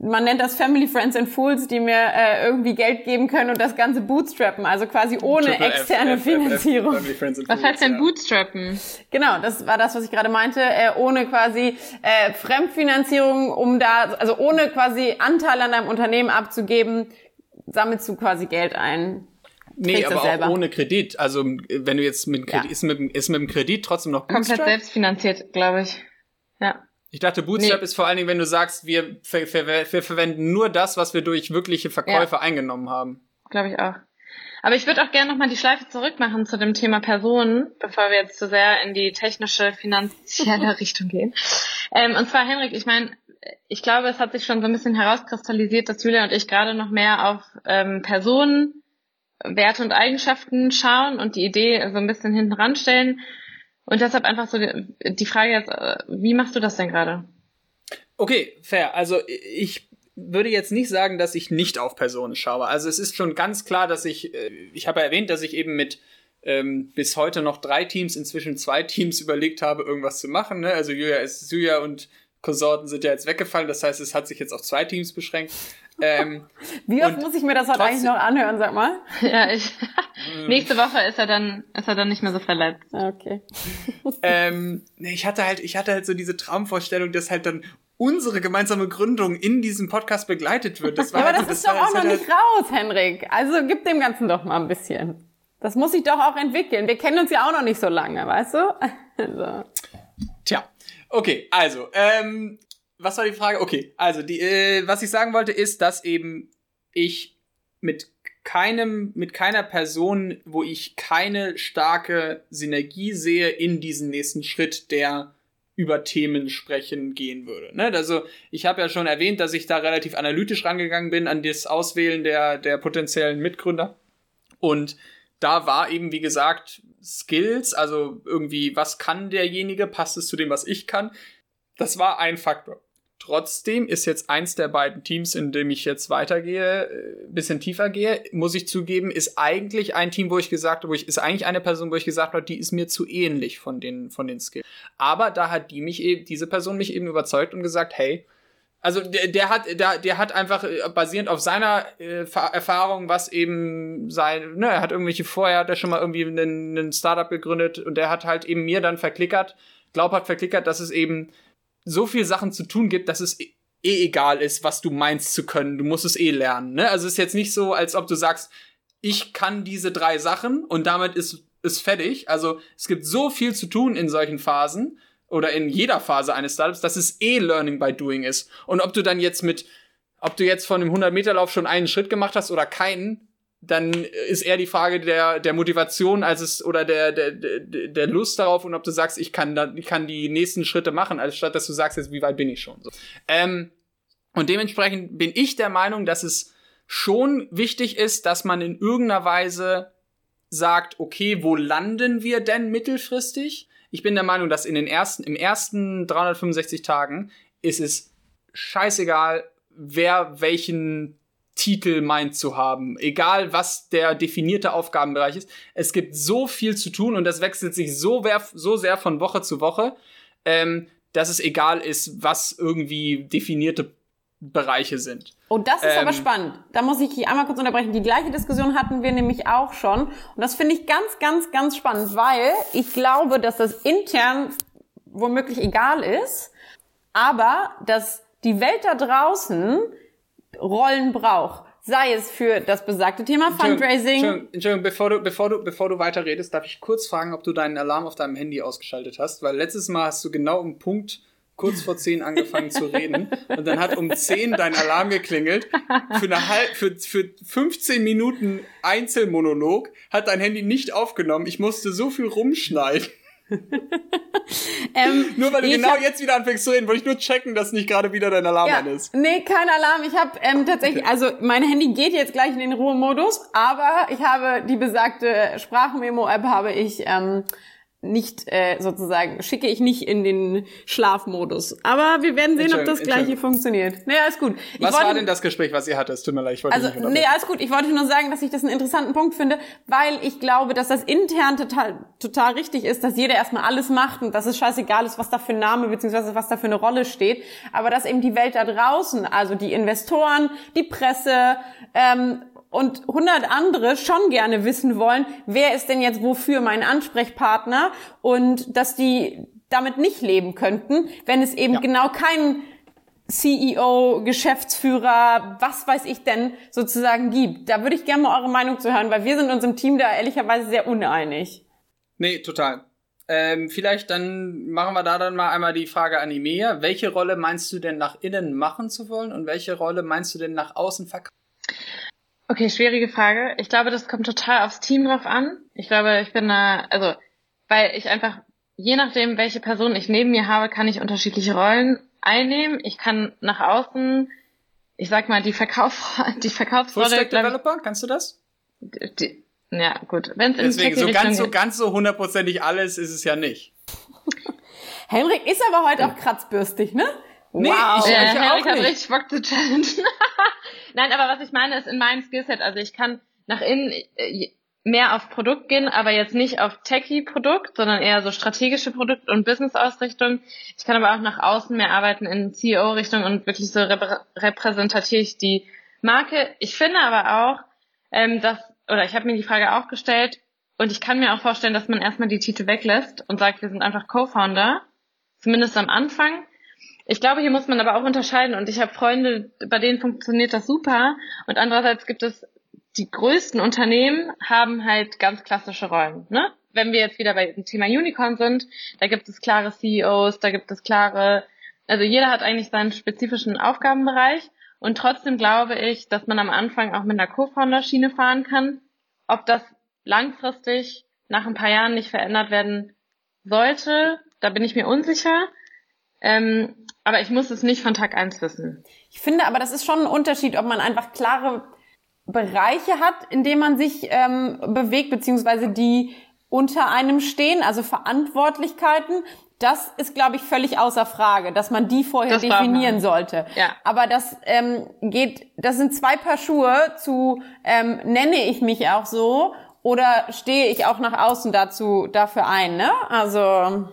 man nennt das Family, Friends and Fools, die mir äh, irgendwie Geld geben können und das Ganze bootstrappen, also quasi ohne Triple externe F, F, Finanzierung. F, was heißt denn ja. bootstrappen? Genau, das war das, was ich gerade meinte, äh, ohne quasi äh, Fremdfinanzierung, um da, also ohne quasi Anteil an deinem Unternehmen abzugeben, sammelst du quasi Geld ein. Nee, aber auch ohne Kredit. Also wenn du jetzt mit Kredit, ja. ist, mit, ist mit dem Kredit trotzdem noch Komplett selbstfinanziert, glaube ich. Ja. Ich dachte, Bootstrap nee. ist vor allen Dingen, wenn du sagst, wir, ver ver wir verwenden nur das, was wir durch wirkliche Verkäufe ja. eingenommen haben. Glaube ich auch. Aber ich würde auch gerne nochmal die Schleife zurückmachen zu dem Thema Personen, bevor wir jetzt zu sehr in die technische, finanzielle Richtung gehen. Ähm, und zwar, Henrik, ich meine, ich glaube, es hat sich schon so ein bisschen herauskristallisiert, dass Julia und ich gerade noch mehr auf ähm, Personen, Werte und Eigenschaften schauen und die Idee so ein bisschen hinten ranstellen. Und deshalb einfach so die, Frage jetzt, äh, wie machst du das denn gerade? Okay, fair. Also ich würde jetzt nicht sagen, dass ich nicht auf Personen schaue. Also es ist schon ganz klar, dass ich, äh, ich habe erwähnt, dass ich eben mit ähm, bis heute noch drei Teams, inzwischen zwei Teams überlegt habe, irgendwas zu machen. Ne? Also Julia ist Julia und Konsorten sind ja jetzt weggefallen. Das heißt, es hat sich jetzt auf zwei Teams beschränkt. Ähm, Wie oft muss ich mir das heute eigentlich noch anhören, sag mal? Ja, ich. nächste Woche ist er dann, ist er dann nicht mehr so verletzt. Ah, okay. ähm, ich hatte halt, ich hatte halt so diese Traumvorstellung, dass halt dann unsere gemeinsame Gründung in diesem Podcast begleitet wird. Das war ja, aber halt, das, das ist doch auch noch halt nicht raus, Henrik. Also gib dem Ganzen doch mal ein bisschen. Das muss sich doch auch entwickeln. Wir kennen uns ja auch noch nicht so lange, weißt du? Also. Tja. Okay, also, ähm, was war die Frage? Okay, also die, äh, was ich sagen wollte, ist, dass eben ich mit keinem, mit keiner Person, wo ich keine starke Synergie sehe, in diesen nächsten Schritt, der über Themen sprechen gehen würde. Ne? Also ich habe ja schon erwähnt, dass ich da relativ analytisch rangegangen bin an das Auswählen der, der potenziellen Mitgründer. Und da war eben, wie gesagt, Skills, also irgendwie, was kann derjenige, passt es zu dem, was ich kann. Das war ein Faktor. Trotzdem ist jetzt eins der beiden Teams, in dem ich jetzt weitergehe, äh, bisschen tiefer gehe, muss ich zugeben, ist eigentlich ein Team, wo ich gesagt habe, wo ich, ist eigentlich eine Person, wo ich gesagt habe, die ist mir zu ähnlich von den, von den Skills. Aber da hat die mich eben, diese Person mich eben überzeugt und gesagt, hey, also der, der hat, der, der hat einfach äh, basierend auf seiner äh, Erfahrung, was eben sein, ne, er hat irgendwelche vorher hat er schon mal irgendwie einen, einen Startup gegründet und der hat halt eben mir dann verklickert, glaubhaft verklickert, dass es eben so viel Sachen zu tun gibt, dass es eh egal ist, was du meinst zu können. Du musst es eh lernen. Ne? Also es ist jetzt nicht so, als ob du sagst, ich kann diese drei Sachen und damit ist ist fertig. Also es gibt so viel zu tun in solchen Phasen oder in jeder Phase eines Startups, dass es eh Learning by Doing ist. Und ob du dann jetzt mit, ob du jetzt von dem 100 Meter Lauf schon einen Schritt gemacht hast oder keinen, dann ist eher die Frage der, der Motivation als es oder der, der, der, Lust darauf und ob du sagst, ich kann, ich kann die nächsten Schritte machen, als statt dass du sagst, jetzt wie weit bin ich schon. So. Ähm, und dementsprechend bin ich der Meinung, dass es schon wichtig ist, dass man in irgendeiner Weise sagt, okay, wo landen wir denn mittelfristig? Ich bin der Meinung, dass in den ersten, im ersten 365 Tagen ist es scheißegal, wer welchen Titel meint zu haben. Egal, was der definierte Aufgabenbereich ist. Es gibt so viel zu tun und das wechselt sich so, so sehr von Woche zu Woche, ähm, dass es egal ist, was irgendwie definierte Bereiche sind. Oh, das ist ähm, aber spannend. Da muss ich einmal kurz unterbrechen. Die gleiche Diskussion hatten wir nämlich auch schon. Und das finde ich ganz, ganz, ganz spannend, weil ich glaube, dass das intern womöglich egal ist, aber dass die Welt da draußen Rollen braucht. Sei es für das besagte Thema Fundraising. Entschuldigung, Entschuldigung, bevor du, bevor du, bevor du weiter redest, darf ich kurz fragen, ob du deinen Alarm auf deinem Handy ausgeschaltet hast, weil letztes Mal hast du genau um Punkt kurz vor zehn angefangen zu reden und dann hat um zehn dein Alarm geklingelt. Für eine halb, für, für 15 Minuten Einzelmonolog hat dein Handy nicht aufgenommen. Ich musste so viel rumschneiden. ähm, nur weil du genau hab, jetzt wieder anfängst zu reden, wollte ich nur checken, dass nicht gerade wieder dein Alarm ja, an ist. Nee, kein Alarm. Ich habe ähm, tatsächlich, okay. also mein Handy geht jetzt gleich in den Ruhemodus, aber ich habe die besagte Sprachmemo-App habe ich ähm, nicht äh, sozusagen, schicke ich nicht in den Schlafmodus. Aber wir werden sehen, ob das gleiche funktioniert. Nee, alles gut. Ich was wollte, war denn das Gespräch, was ihr hattet? Tut mir leid, ich wollte also, nicht Nee, alles gut. Ich wollte nur sagen, dass ich das einen interessanten Punkt finde, weil ich glaube, dass das intern total, total richtig ist, dass jeder erstmal alles macht und dass es scheißegal ist, was da für ein Name bzw. was da für eine Rolle steht. Aber dass eben die Welt da draußen, also die Investoren, die Presse, ähm, und hundert andere schon gerne wissen wollen, wer ist denn jetzt wofür mein Ansprechpartner und dass die damit nicht leben könnten, wenn es eben ja. genau keinen CEO, Geschäftsführer, was weiß ich denn sozusagen gibt. Da würde ich gerne mal eure Meinung zu hören, weil wir sind uns im Team da ehrlicherweise sehr uneinig. Nee, total. Ähm, vielleicht dann machen wir da dann mal einmal die Frage an Imea. Welche Rolle meinst du denn nach innen machen zu wollen und welche Rolle meinst du denn nach außen verkaufen? Okay, schwierige Frage. Ich glaube, das kommt total aufs Team drauf an. Ich glaube, ich bin da, also, weil ich einfach, je nachdem, welche Person ich neben mir habe, kann ich unterschiedliche Rollen einnehmen. Ich kann nach außen, ich sag mal, die Verkauf, die Verkaufsrolle. Fullstack Developer, kannst du das? Die, ja, gut. Wenn es Deswegen, so ganz, so ganz so hundertprozentig alles ist es ja nicht. Henrik ist aber heute auch kratzbürstig, ne? Nee, wow. Ich, ja, ich Henrik hat richtig Bock zu challengen. Nein, aber was ich meine ist in meinem Skillset, also ich kann nach innen äh, mehr auf Produkt gehen, aber jetzt nicht auf Techie-Produkt, sondern eher so strategische Produkt- und Business-Ausrichtung. Ich kann aber auch nach außen mehr arbeiten in CEO-Richtung und wirklich so reprä repräsentativ ich die Marke. Ich finde aber auch, ähm, dass, oder ich habe mir die Frage auch gestellt, und ich kann mir auch vorstellen, dass man erstmal die Titel weglässt und sagt, wir sind einfach Co-Founder, zumindest am Anfang, ich glaube, hier muss man aber auch unterscheiden und ich habe Freunde, bei denen funktioniert das super und andererseits gibt es die größten Unternehmen haben halt ganz klassische Rollen. Ne? Wenn wir jetzt wieder bei dem Thema Unicorn sind, da gibt es klare CEOs, da gibt es klare, also jeder hat eigentlich seinen spezifischen Aufgabenbereich und trotzdem glaube ich, dass man am Anfang auch mit einer Co-Founder-Schiene fahren kann. Ob das langfristig nach ein paar Jahren nicht verändert werden sollte, da bin ich mir unsicher. Ähm, aber ich muss es nicht von Tag eins wissen. Ich finde aber, das ist schon ein Unterschied, ob man einfach klare Bereiche hat, in denen man sich ähm, bewegt, beziehungsweise die unter einem stehen, also Verantwortlichkeiten, das ist, glaube ich, völlig außer Frage, dass man die vorher Das definieren sollte. Ja. Aber das ähm, geht, das sind zwei Paar Schuhe zu, ähm, nenne ich mich auch so oder stehe ich auch nach außen dazu dafür ein, ne? Also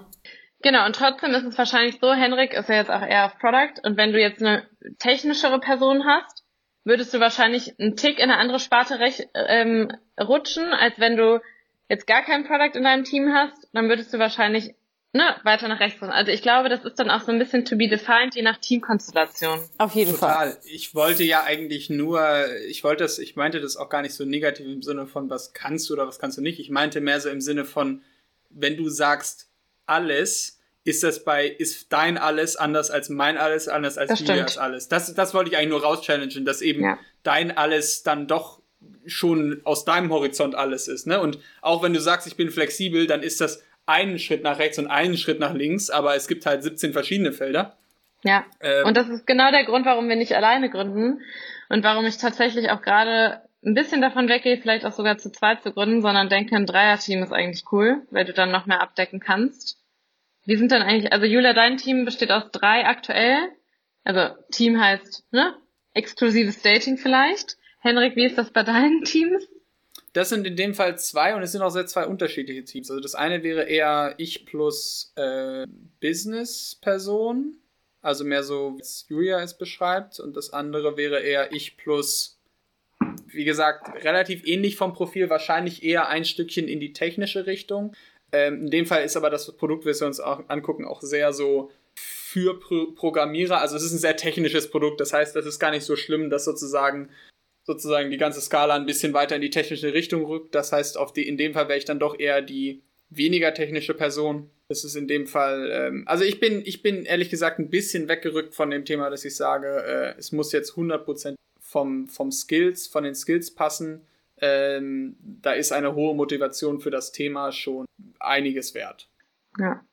Genau, und trotzdem ist es wahrscheinlich so, Henrik ist ja jetzt auch eher auf Product und wenn du jetzt eine technischere Person hast, würdest du wahrscheinlich einen Tick in eine andere Sparte rech ähm, rutschen, als wenn du jetzt gar kein Product in deinem Team hast, dann würdest du wahrscheinlich ne, weiter nach rechts rutschen. Also ich glaube, das ist dann auch so ein bisschen to be defined, je nach Teamkonstellation. auf jeden Fall. Total. Ich wollte ja eigentlich nur, ich wollte das, ich meinte das auch gar nicht so negativ im Sinne von, was kannst du oder was kannst du nicht. Ich meinte mehr so im Sinne von, wenn du sagst alles, ist das bei, ist dein alles anders als mein alles, anders als Das alles. Das, das wollte ich eigentlich nur rauschallengen, dass eben Ja. dein alles dann doch schon aus deinem Horizont alles ist, ne? Und auch wenn du sagst, ich bin flexibel, dann ist das einen Schritt nach rechts und einen Schritt nach links, aber es gibt halt 17 verschiedene Felder. Ja. Ähm, und das ist genau der Grund, warum wir nicht alleine gründen und warum ich tatsächlich auch gerade ein bisschen davon weggehe, vielleicht auch sogar zu zweit zu gründen, sondern denke, ein Dreierteam ist eigentlich cool, weil du dann noch mehr abdecken kannst. Wie sind dann eigentlich, also Julia, dein Team besteht aus drei aktuell. Also Team heißt, ne? Exklusives Dating vielleicht. Henrik, wie ist das bei deinen Teams? Das sind in dem Fall zwei und es sind auch sehr zwei unterschiedliche Teams. Also das eine wäre eher ich plus äh, Business-Person, also mehr so, wie es Julia es beschreibt. Und das andere wäre eher ich plus, wie gesagt, relativ ähnlich vom Profil, wahrscheinlich eher ein Stückchen in die technische Richtung. Ähm, in dem Fall ist aber das Produkt, das wir uns auch angucken, auch sehr so für Pro Programmierer. Also es ist ein sehr technisches Produkt. Das heißt, das ist gar nicht so schlimm, dass sozusagen sozusagen die ganze Skala ein bisschen weiter in die technische Richtung rückt. Das heißt, auf die, in dem Fall wäre ich dann doch eher die weniger technische Person. Das ist in dem Fall, ähm, also ich bin, ich bin ehrlich gesagt ein bisschen weggerückt von dem Thema, dass ich sage, äh, es muss jetzt 100% vom, vom Skills, von den Skills passen. Ähm, da ist eine hohe Motivation für das Thema schon einiges wert. Ja.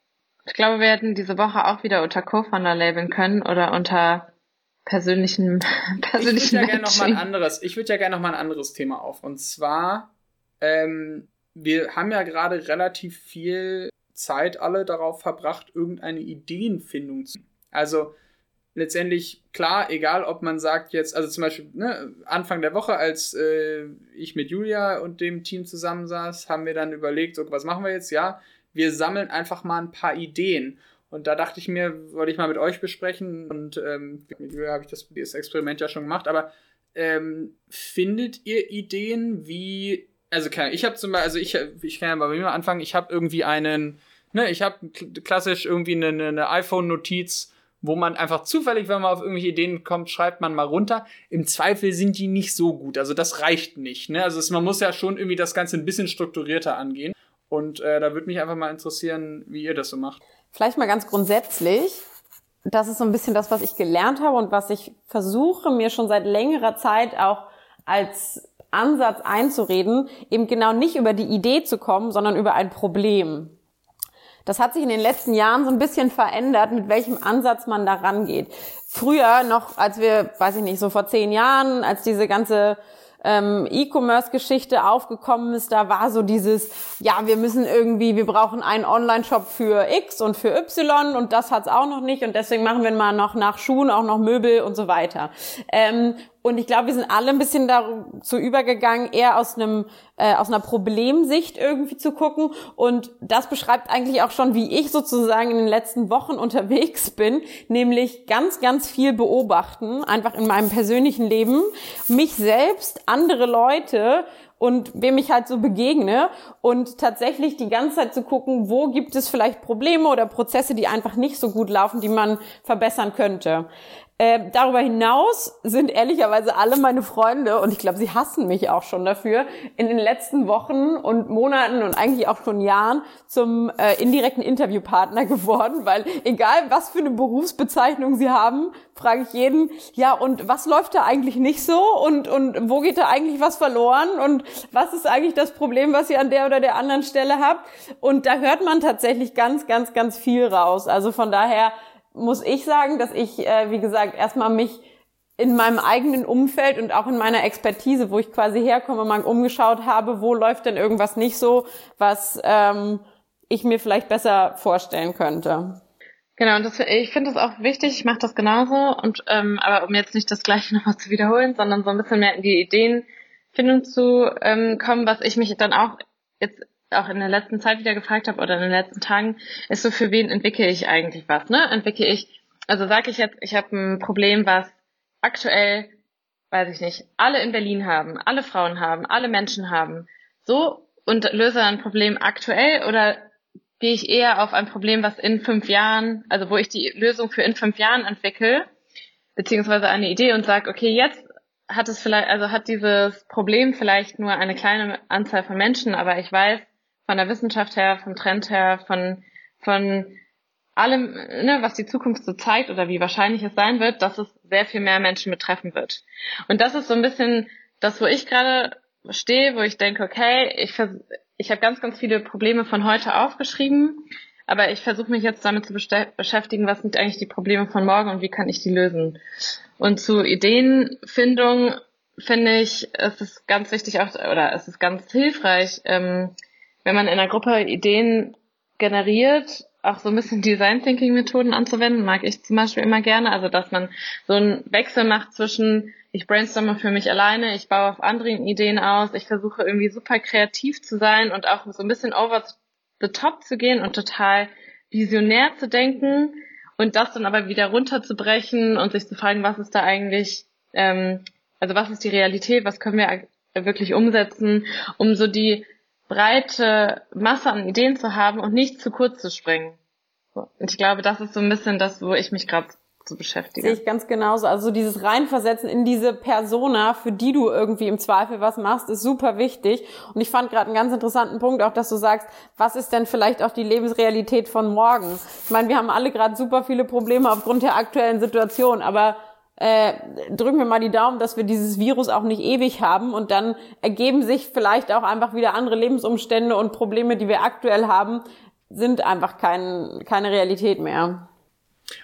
Ich glaube, wir hätten diese Woche auch wieder unter Co-Founder labeln können oder unter persönlichen, Ich persönlichen würde ja gerne noch mal ein anderes, ich würde ja gerne noch mal ein anderes Thema auf. Und zwar, ähm, wir haben ja gerade relativ viel Zeit alle darauf verbracht, irgendeine Ideenfindung zu. Also letztendlich klar, egal ob man sagt jetzt, also zum Beispiel ne, Anfang der Woche, als äh, ich mit Julia und dem Team zusammensaß, haben wir dann überlegt, so, was machen wir jetzt? Ja, wir sammeln einfach mal ein paar Ideen. Und da dachte ich mir, wollte ich mal mit euch besprechen. Und ähm, mit Julia habe ich das, das Experiment ja schon gemacht. Aber ähm, findet ihr Ideen, wie also Ahnung, ich habe zum Beispiel, also ich, ich kann ja bei mir mal anfangen. Ich habe irgendwie einen, ne, ich habe klassisch irgendwie eine, eine iPhone-Notiz, wo man einfach zufällig, wenn man auf irgendwelche Ideen kommt, schreibt man mal runter. Im Zweifel sind die nicht so gut. Also das reicht nicht. Ne? Also es, man muss ja schon irgendwie das Ganze ein bisschen strukturierter angehen. Und äh, da würde mich einfach mal interessieren, wie ihr das so macht. Vielleicht mal ganz grundsätzlich. Das ist so ein bisschen das, was ich gelernt habe und was ich versuche, mir schon seit längerer Zeit auch als Ansatz einzureden, eben genau nicht über die Idee zu kommen, sondern über ein Problem. Das hat sich in den letzten Jahren so ein bisschen verändert, mit welchem Ansatz man da rangeht. Früher noch, als wir, weiß ich nicht, so vor zehn Jahren, als diese ganze ähm, E-Commerce-Geschichte aufgekommen ist, da war so dieses, ja, wir müssen irgendwie, wir brauchen einen Online-Shop für X und für Y und das hat's auch noch nicht und deswegen machen wir mal noch nach Schuhen auch noch Möbel und so weiter. Ähm, und ich glaube, wir sind alle ein bisschen dazu übergegangen, eher aus einem äh, aus einer Problemsicht irgendwie zu gucken. Und das beschreibt eigentlich auch schon, wie ich sozusagen in den letzten Wochen unterwegs bin, nämlich ganz, ganz viel beobachten, einfach in meinem persönlichen Leben, mich selbst, andere Leute und wem ich halt so begegne und tatsächlich die ganze Zeit zu gucken, wo gibt es vielleicht Probleme oder Prozesse, die einfach nicht so gut laufen, die man verbessern könnte. Äh, darüber hinaus sind ehrlicherweise alle meine Freunde, und ich glaube, sie hassen mich auch schon dafür, in den letzten Wochen und Monaten und eigentlich auch schon Jahren zum äh, indirekten Interviewpartner geworden, weil egal was für eine Berufsbezeichnung sie haben, frage ich jeden, ja, und was läuft da eigentlich nicht so und, und wo geht da eigentlich was verloren und was ist eigentlich das Problem, was ihr an der oder der anderen Stelle habt? Und da hört man tatsächlich ganz, ganz, ganz viel raus. Also von daher, muss ich sagen, dass ich, äh, wie gesagt, erstmal mich in meinem eigenen Umfeld und auch in meiner Expertise, wo ich quasi herkomme, mal umgeschaut habe, wo läuft denn irgendwas nicht so, was ähm, ich mir vielleicht besser vorstellen könnte. Genau, und das, ich finde das auch wichtig, ich mache das genauso, und ähm, aber um jetzt nicht das gleiche nochmal zu wiederholen, sondern so ein bisschen mehr in die Ideenfindung zu ähm, kommen, was ich mich dann auch jetzt auch in der letzten Zeit wieder gefragt habe oder in den letzten Tagen, ist so, für wen entwickle ich eigentlich was? Ne? Entwickle ich, also sage ich jetzt, ich habe ein Problem, was aktuell, weiß ich nicht, alle in Berlin haben, alle Frauen haben, alle Menschen haben, so und löse ein Problem aktuell oder gehe ich eher auf ein Problem, was in fünf Jahren, also wo ich die Lösung für in fünf Jahren entwickle, beziehungsweise eine Idee und sage, okay, jetzt hat es vielleicht, also hat dieses Problem vielleicht nur eine kleine Anzahl von Menschen, aber ich weiß von der Wissenschaft her, vom Trend her, von, von allem, ne, was die Zukunft so zeigt oder wie wahrscheinlich es sein wird, dass es sehr viel mehr Menschen betreffen wird. Und das ist so ein bisschen das, wo ich gerade stehe, wo ich denke, okay, ich, ich habe ganz, ganz viele Probleme von heute aufgeschrieben, aber ich versuche mich jetzt damit zu beschäftigen, was sind eigentlich die Probleme von morgen und wie kann ich die lösen. Und zu Ideenfindung finde ich, es ist ganz wichtig auch, oder es ist ganz hilfreich, ähm, wenn man in einer Gruppe Ideen generiert, auch so ein bisschen Design Thinking Methoden anzuwenden, mag ich zum Beispiel immer gerne. Also, dass man so einen Wechsel macht zwischen, ich brainstorme für mich alleine, ich baue auf anderen Ideen aus, ich versuche irgendwie super kreativ zu sein und auch so ein bisschen over the top zu gehen und total visionär zu denken und das dann aber wieder runterzubrechen und sich zu fragen, was ist da eigentlich, ähm, also was ist die Realität, was können wir wirklich umsetzen, um so die breite Masse an Ideen zu haben und nicht zu kurz zu springen. Und ich glaube, das ist so ein bisschen das, wo ich mich gerade so beschäftige. Sehe ich ganz genauso. Also dieses Reinversetzen in diese Persona, für die du irgendwie im Zweifel was machst, ist super wichtig. Und ich fand gerade einen ganz interessanten Punkt auch, dass du sagst, was ist denn vielleicht auch die Lebensrealität von morgen? Ich meine, wir haben alle gerade super viele Probleme aufgrund der aktuellen Situation, aber äh, drücken wir mal die Daumen, dass wir dieses Virus auch nicht ewig haben und dann ergeben sich vielleicht auch einfach wieder andere Lebensumstände und Probleme, die wir aktuell haben, sind einfach kein, keine Realität mehr.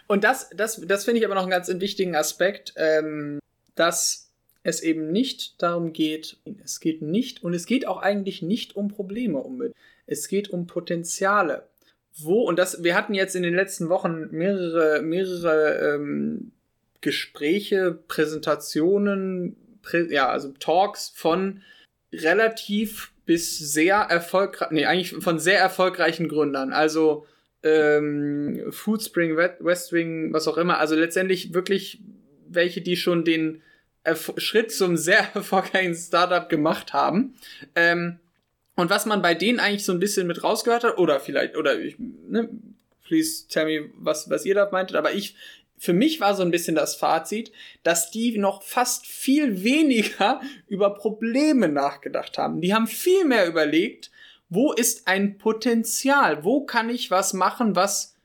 Und das, das, das finde ich aber noch einen ganz wichtigen Aspekt, ähm, dass es eben nicht darum geht, es geht nicht, und es geht auch eigentlich nicht um Probleme unbedingt. Es geht um Potenziale. Wo, und das, wir hatten jetzt in den letzten Wochen mehrere, mehrere ähm, Gespräche, Präsentationen, Prä ja, also Talks von relativ bis sehr erfolgreich, nee, eigentlich von sehr erfolgreichen Gründern. Also ähm, Foodspring, Westwing, was auch immer. Also letztendlich wirklich welche, die schon den Erf Schritt zum sehr erfolgreichen Startup gemacht haben. Ähm, und was man bei denen eigentlich so ein bisschen mit rausgehört hat, oder vielleicht, oder ich, ne, please tell me, was, was ihr da meintet, aber ich, für mich war so ein bisschen das Fazit, dass die noch fast viel weniger über Probleme nachgedacht haben. Die haben viel mehr überlegt, wo ist ein Potenzial? Wo kann ich was machen, was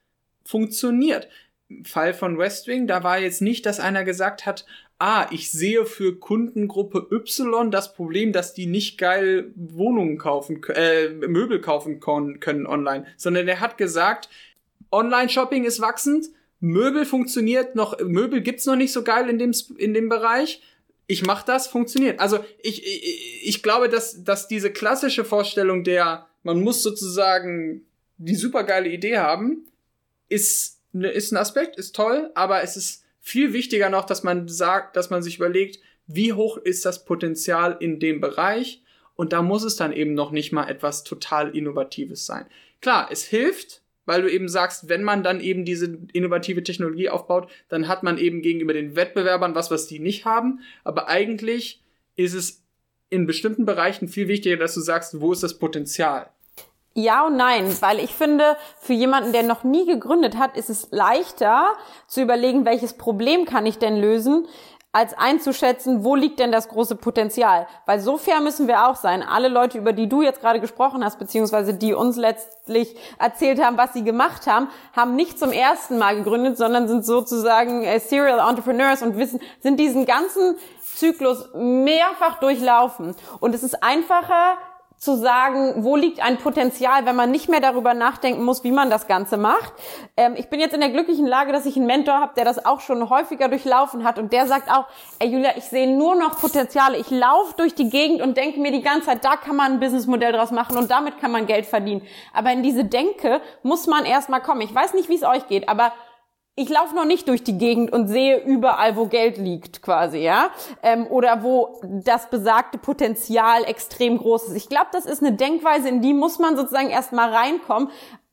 funktioniert? Fall von Westwing, da war jetzt nicht, dass einer gesagt hat, ah, ich sehe für Kundengruppe Y das Problem, dass die nicht geil Wohnungen kaufen, äh, Möbel kaufen können online, sondern er hat gesagt, Online-Shopping ist wachsend, Möbel funktioniert noch, Möbel gibt's noch nicht so geil in dem, in dem Bereich. Ich mach das, funktioniert. Also ich, ich, ich glaube, dass, dass diese klassische Vorstellung der, man muss sozusagen die supergeile Idee haben, ist, ne, ist ein Aspekt, ist toll, aber es ist viel wichtiger noch, dass man sagt, dass man sich überlegt, wie hoch ist das Potenzial in dem Bereich und da muss es dann eben noch nicht mal etwas total Innovatives sein. Klar, es hilft, weil du eben sagst, wenn man dann eben diese innovative Technologie aufbaut, dann hat man eben gegenüber den Wettbewerbern was, was die nicht haben. Aber eigentlich ist es in bestimmten Bereichen viel wichtiger, dass du sagst, wo ist das Potenzial? Ja und nein, weil ich finde, für jemanden, der noch nie gegründet hat, ist es leichter zu überlegen, welches Problem kann ich denn lösen, als einzuschätzen, wo liegt denn das große Potenzial. Weil so fair müssen wir auch sein. Alle Leute, über die du jetzt gerade gesprochen hast, beziehungsweise die uns letztlich erzählt haben, was sie gemacht haben, haben nicht zum ersten Mal gegründet, sondern sind sozusagen äh, Serial Entrepreneurs und wissen, sind diesen ganzen Zyklus mehrfach durchlaufen. Und es ist einfacher, zu sagen, wo liegt ein Potenzial, wenn man nicht mehr darüber nachdenken muss, wie man das Ganze macht. Ähm, ich bin jetzt in der glücklichen Lage, dass ich einen Mentor habe, der das auch schon häufiger durchlaufen hat und der sagt auch, ey Julia, ich sehe nur noch Potenziale. Ich laufe durch die Gegend und denke mir die ganze Zeit, da kann man ein Businessmodell draus machen und damit kann man Geld verdienen. Aber in diese Denke muss man erstmal kommen. Ich weiß nicht, wie es euch geht, aber ich laufe noch nicht durch die Gegend und sehe überall, wo Geld liegt, quasi, ja, ähm, oder wo das besagte Potenzial extrem groß ist. Ich glaube, das ist eine Denkweise, in die muss man sozusagen erstmal reinkommen,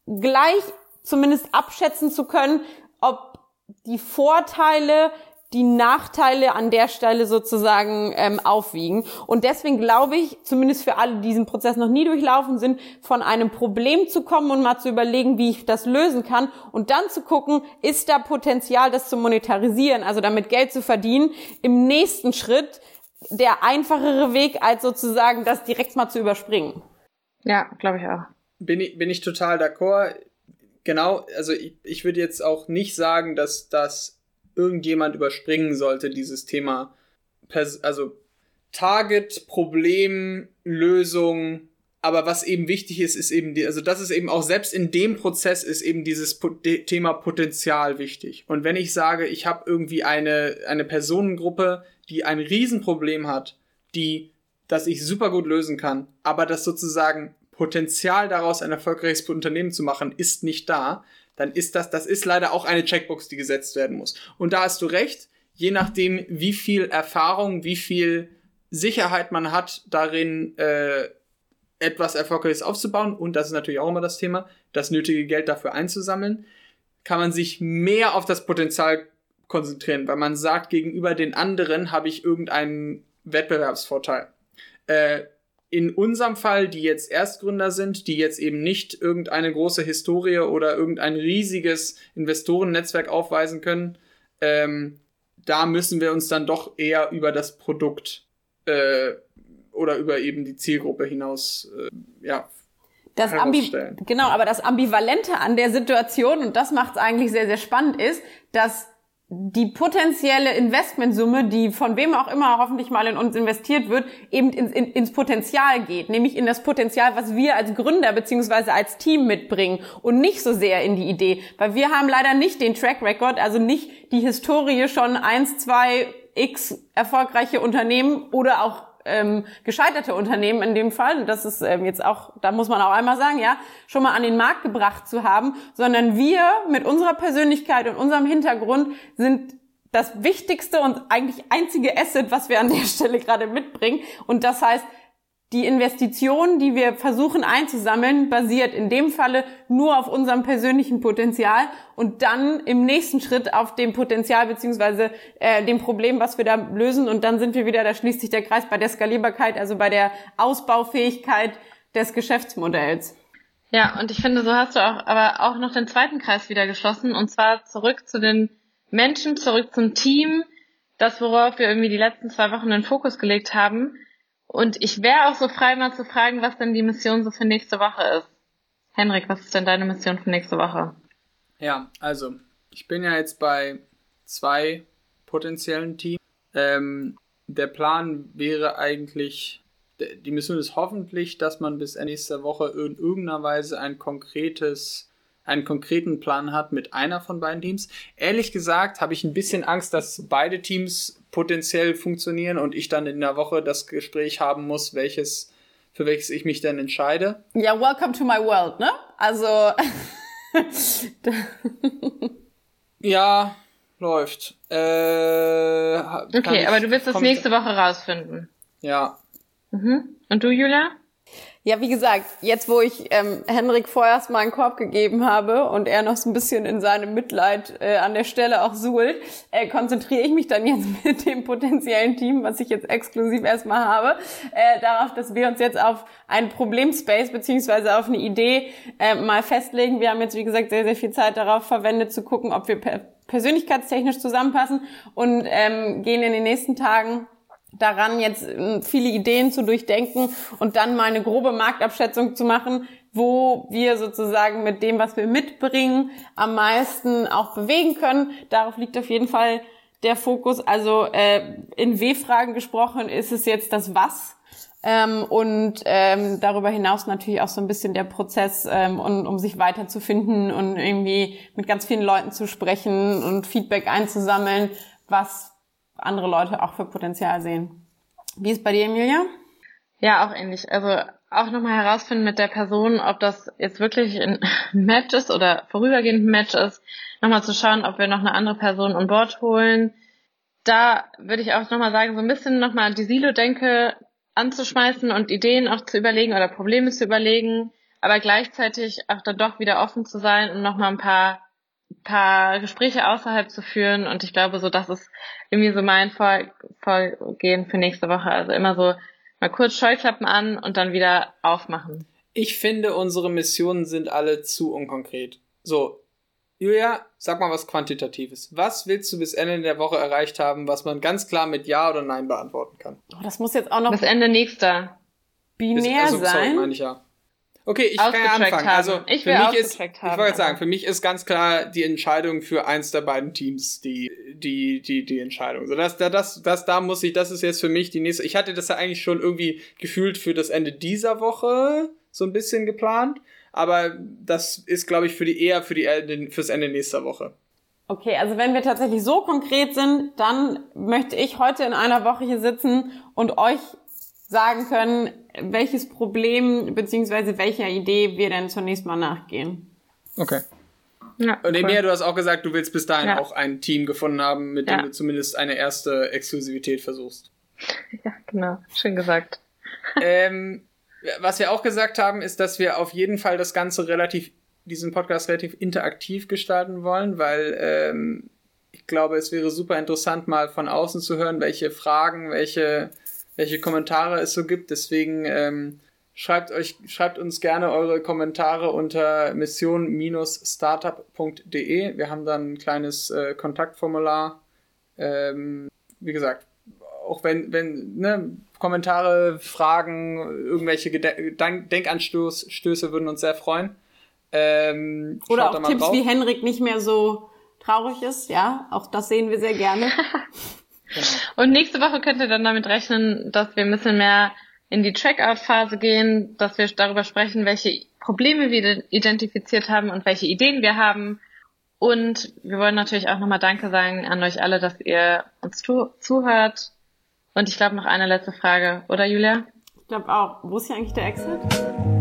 gleich zumindest abschätzen zu können, ob die Vorteile die Nachteile an der Stelle sozusagen ähm, aufwiegen. Und deswegen glaube ich, zumindest für alle, die diesen Prozess noch nie durchlaufen sind, von einem Problem zu kommen und mal zu überlegen, wie ich das lösen kann und dann zu gucken, ist da Potenzial, das zu monetarisieren, also damit Geld zu verdienen, im nächsten Schritt der einfachere Weg, als sozusagen das direkt mal zu überspringen. Ja, glaube ich auch. Bin ich, bin ich total d'accord. Genau, also ich, ich würde jetzt auch nicht sagen, dass das irgendjemand überspringen sollte, dieses Thema. Also Target, Problem, Lösung. Aber was eben wichtig ist, ist eben die, also das ist eben auch selbst in dem Prozess ist eben dieses Thema Potenzial wichtig. Und wenn ich sage, ich habe irgendwie eine, eine Personengruppe, die ein Riesenproblem hat, die, das ich super gut lösen kann, aber das sozusagen Potenzial daraus ein erfolgreiches Unternehmen zu machen, ist nicht da, dann ist das, das ist leider auch eine Checkbox, die gesetzt werden muss. Und da hast du recht, je nachdem, wie viel Erfahrung, wie viel Sicherheit man hat, darin äh, etwas Erfolgreiches aufzubauen, und das ist natürlich auch immer das Thema, das nötige Geld dafür einzusammeln, kann man sich mehr auf das Potenzial konzentrieren, weil man sagt, gegenüber den anderen habe ich irgendeinen Wettbewerbsvorteil. Äh, in unserem Fall, die jetzt Erstgründer sind, die jetzt eben nicht irgendeine große Historie oder irgendein riesiges Investorennetzwerk aufweisen können, ähm, da müssen wir uns dann doch eher über das Produkt äh, oder über eben die Zielgruppe hinaus äh, ja, das Ambi genau, aber das Ambivalente an der Situation, und das macht es eigentlich sehr, sehr spannend, ist, dass die potenzielle Investmentsumme, die von wem auch immer hoffentlich mal in uns investiert wird, eben ins, in, ins Potenzial geht, nämlich in das Potenzial, was wir als Gründer beziehungsweise als Team mitbringen. Und nicht so sehr in die Idee, weil wir haben leider nicht den Track Record, also nicht die Historie schon eins, zwei, x erfolgreiche Unternehmen oder auch ähm, gescheiterte Unternehmen in dem Fall, das ist ähm, jetzt auch, da muss man auch einmal sagen, ja, schon mal an den Markt gebracht zu haben, sondern wir mit unserer Persönlichkeit und unserem Hintergrund sind das wichtigste und eigentlich einzige Asset, was wir an der Stelle gerade mitbringen. Und das heißt, die Investition, die wir versuchen einzusammeln, basiert in dem Falle nur auf unserem persönlichen Potenzial und dann im nächsten Schritt auf dem Potenzial beziehungsweise äh, dem Problem, was wir da lösen. Und dann sind wir wieder, da schließt sich der Kreis bei der Skalierbarkeit, also bei der Ausbaufähigkeit des Geschäftsmodells. Ja, und ich finde, so hast du auch aber auch noch den zweiten Kreis wieder geschlossen und zwar zurück zu den Menschen, zurück zum Team, das worauf wir irgendwie die letzten zwei Wochen den Fokus gelegt haben und ich wäre auch so frei, mal zu fragen, was denn die Mission so für nächste Woche ist. Henrik, was ist denn deine Mission für nächste Woche? Ja, also, ich bin ja jetzt bei zwei potenziellen Teams. Ähm, der Plan wäre eigentlich, die Mission ist hoffentlich, dass man bis nächste Woche in irgendeiner Weise ein konkretes einen konkreten Plan hat mit einer von beiden Teams. Ehrlich gesagt habe ich ein bisschen Angst, dass beide Teams potenziell funktionieren und ich dann in der Woche das Gespräch haben muss, welches für welches ich mich dann entscheide. Ja, welcome to my world, ne? Also ja, läuft. Äh, okay, aber du wirst das nächste Woche rausfinden. Ja. Mhm. Und du, Julia? Ja, wie gesagt, jetzt wo ich ähm, Henrik vorerst mal einen Korb gegeben habe und er noch so ein bisschen in seinem Mitleid äh, an der Stelle auch suhlt, äh, konzentriere ich mich dann jetzt mit dem potenziellen Team, was ich jetzt exklusiv erstmal habe, äh, darauf, dass wir uns jetzt auf einen Problemspace beziehungsweise auf eine Idee äh, mal festlegen. Wir haben jetzt, wie gesagt, sehr, sehr viel Zeit darauf verwendet, zu gucken, ob wir per persönlichkeitstechnisch zusammenpassen und ähm, gehen in den nächsten Tagen daran, jetzt äh, viele Ideen zu durchdenken und dann mal eine grobe Marktabschätzung zu machen, wo wir sozusagen mit dem, was wir mitbringen, am meisten auch bewegen können. Darauf liegt auf jeden Fall der Fokus. Also äh, in W-Fragen gesprochen ist es jetzt das Was. Ähm, und ähm, darüber hinaus natürlich auch so ein bisschen der Prozess, ähm, und, um sich weiterzufinden und irgendwie mit ganz vielen Leuten zu sprechen und Feedback einzusammeln, was andere Leute auch für Potenzial sehen. Wie ist bei dir, Emilia? Ja, auch ähnlich. Also auch nochmal herausfinden mit der Person, ob das jetzt wirklich ein Match ist oder vorübergehend ein Match ist. Nochmal zu schauen, ob wir noch eine andere Person an Bord holen. Da würde ich auch nochmal sagen, so ein bisschen nochmal die Silo-Denke anzuschmeißen und Ideen auch zu überlegen oder Probleme zu überlegen, aber gleichzeitig auch dann doch wieder offen zu sein und nochmal ein paar paar Gespräche außerhalb zu führen und ich glaube so, das ist irgendwie so mein Vorgehen für nächste Woche. Also immer so mal kurz Scheuklappen an und dann wieder aufmachen. Ich finde, unsere Missionen sind alle zu unkonkret. So, Julia, sag mal was Quantitatives. Was willst du bis Ende der Woche erreicht haben, was man ganz klar mit Ja oder Nein beantworten kann? Oh, das muss jetzt auch noch bis Ende nächster binär bis, also, sein. Sorry, meine ich ja. Okay, ich kann ja anfangen. Haben. Also ich für mich ist, haben, ich wollte jetzt sagen, für mich ist ganz klar die Entscheidung für eins der beiden Teams die die die die Entscheidung. So das das das da muss ich, das ist jetzt für mich die nächste. Ich hatte das ja eigentlich schon irgendwie gefühlt für das Ende dieser Woche so ein bisschen geplant, aber das ist glaube ich für die eher für die fürs Ende nächster Woche. Okay, also wenn wir tatsächlich so konkret sind, dann möchte ich heute in einer Woche hier sitzen und euch sagen können, welches Problem beziehungsweise welcher Idee wir denn zunächst mal nachgehen. Okay. Ja, und Emilia, cool. du hast auch gesagt, du willst bis dahin ja. auch ein Team gefunden haben, mit ja. dem du zumindest eine erste Exklusivität versuchst. Ja, genau. Schön gesagt. ähm, was wir auch gesagt haben, ist, dass wir auf jeden Fall das Ganze relativ, diesen Podcast relativ interaktiv gestalten wollen, weil ähm, ich glaube, es wäre super interessant, mal von außen zu hören, welche Fragen, welche welche Kommentare es so gibt. Deswegen ähm, schreibt euch, schreibt uns gerne eure Kommentare unter mission-startup.de. Wir haben dann ein kleines äh, Kontaktformular. Ähm, wie gesagt, auch wenn, wenn, ne, Kommentare, Fragen, irgendwelche Gedenk Denkanstöße würden uns sehr freuen. Ähm, Oder auch Tipps, drauf. wie Henrik nicht mehr so traurig ist, ja, auch das sehen wir sehr gerne. Genau. Und nächste Woche könnt ihr dann damit rechnen, dass wir ein bisschen mehr in die Checkout-Phase gehen, dass wir darüber sprechen, welche Probleme wir identifiziert haben und welche Ideen wir haben. Und wir wollen natürlich auch nochmal Danke sagen an euch alle, dass ihr uns zuhört. Und ich glaube noch eine letzte Frage, oder Julia? Ich glaube auch. Wo ist hier eigentlich der Exit?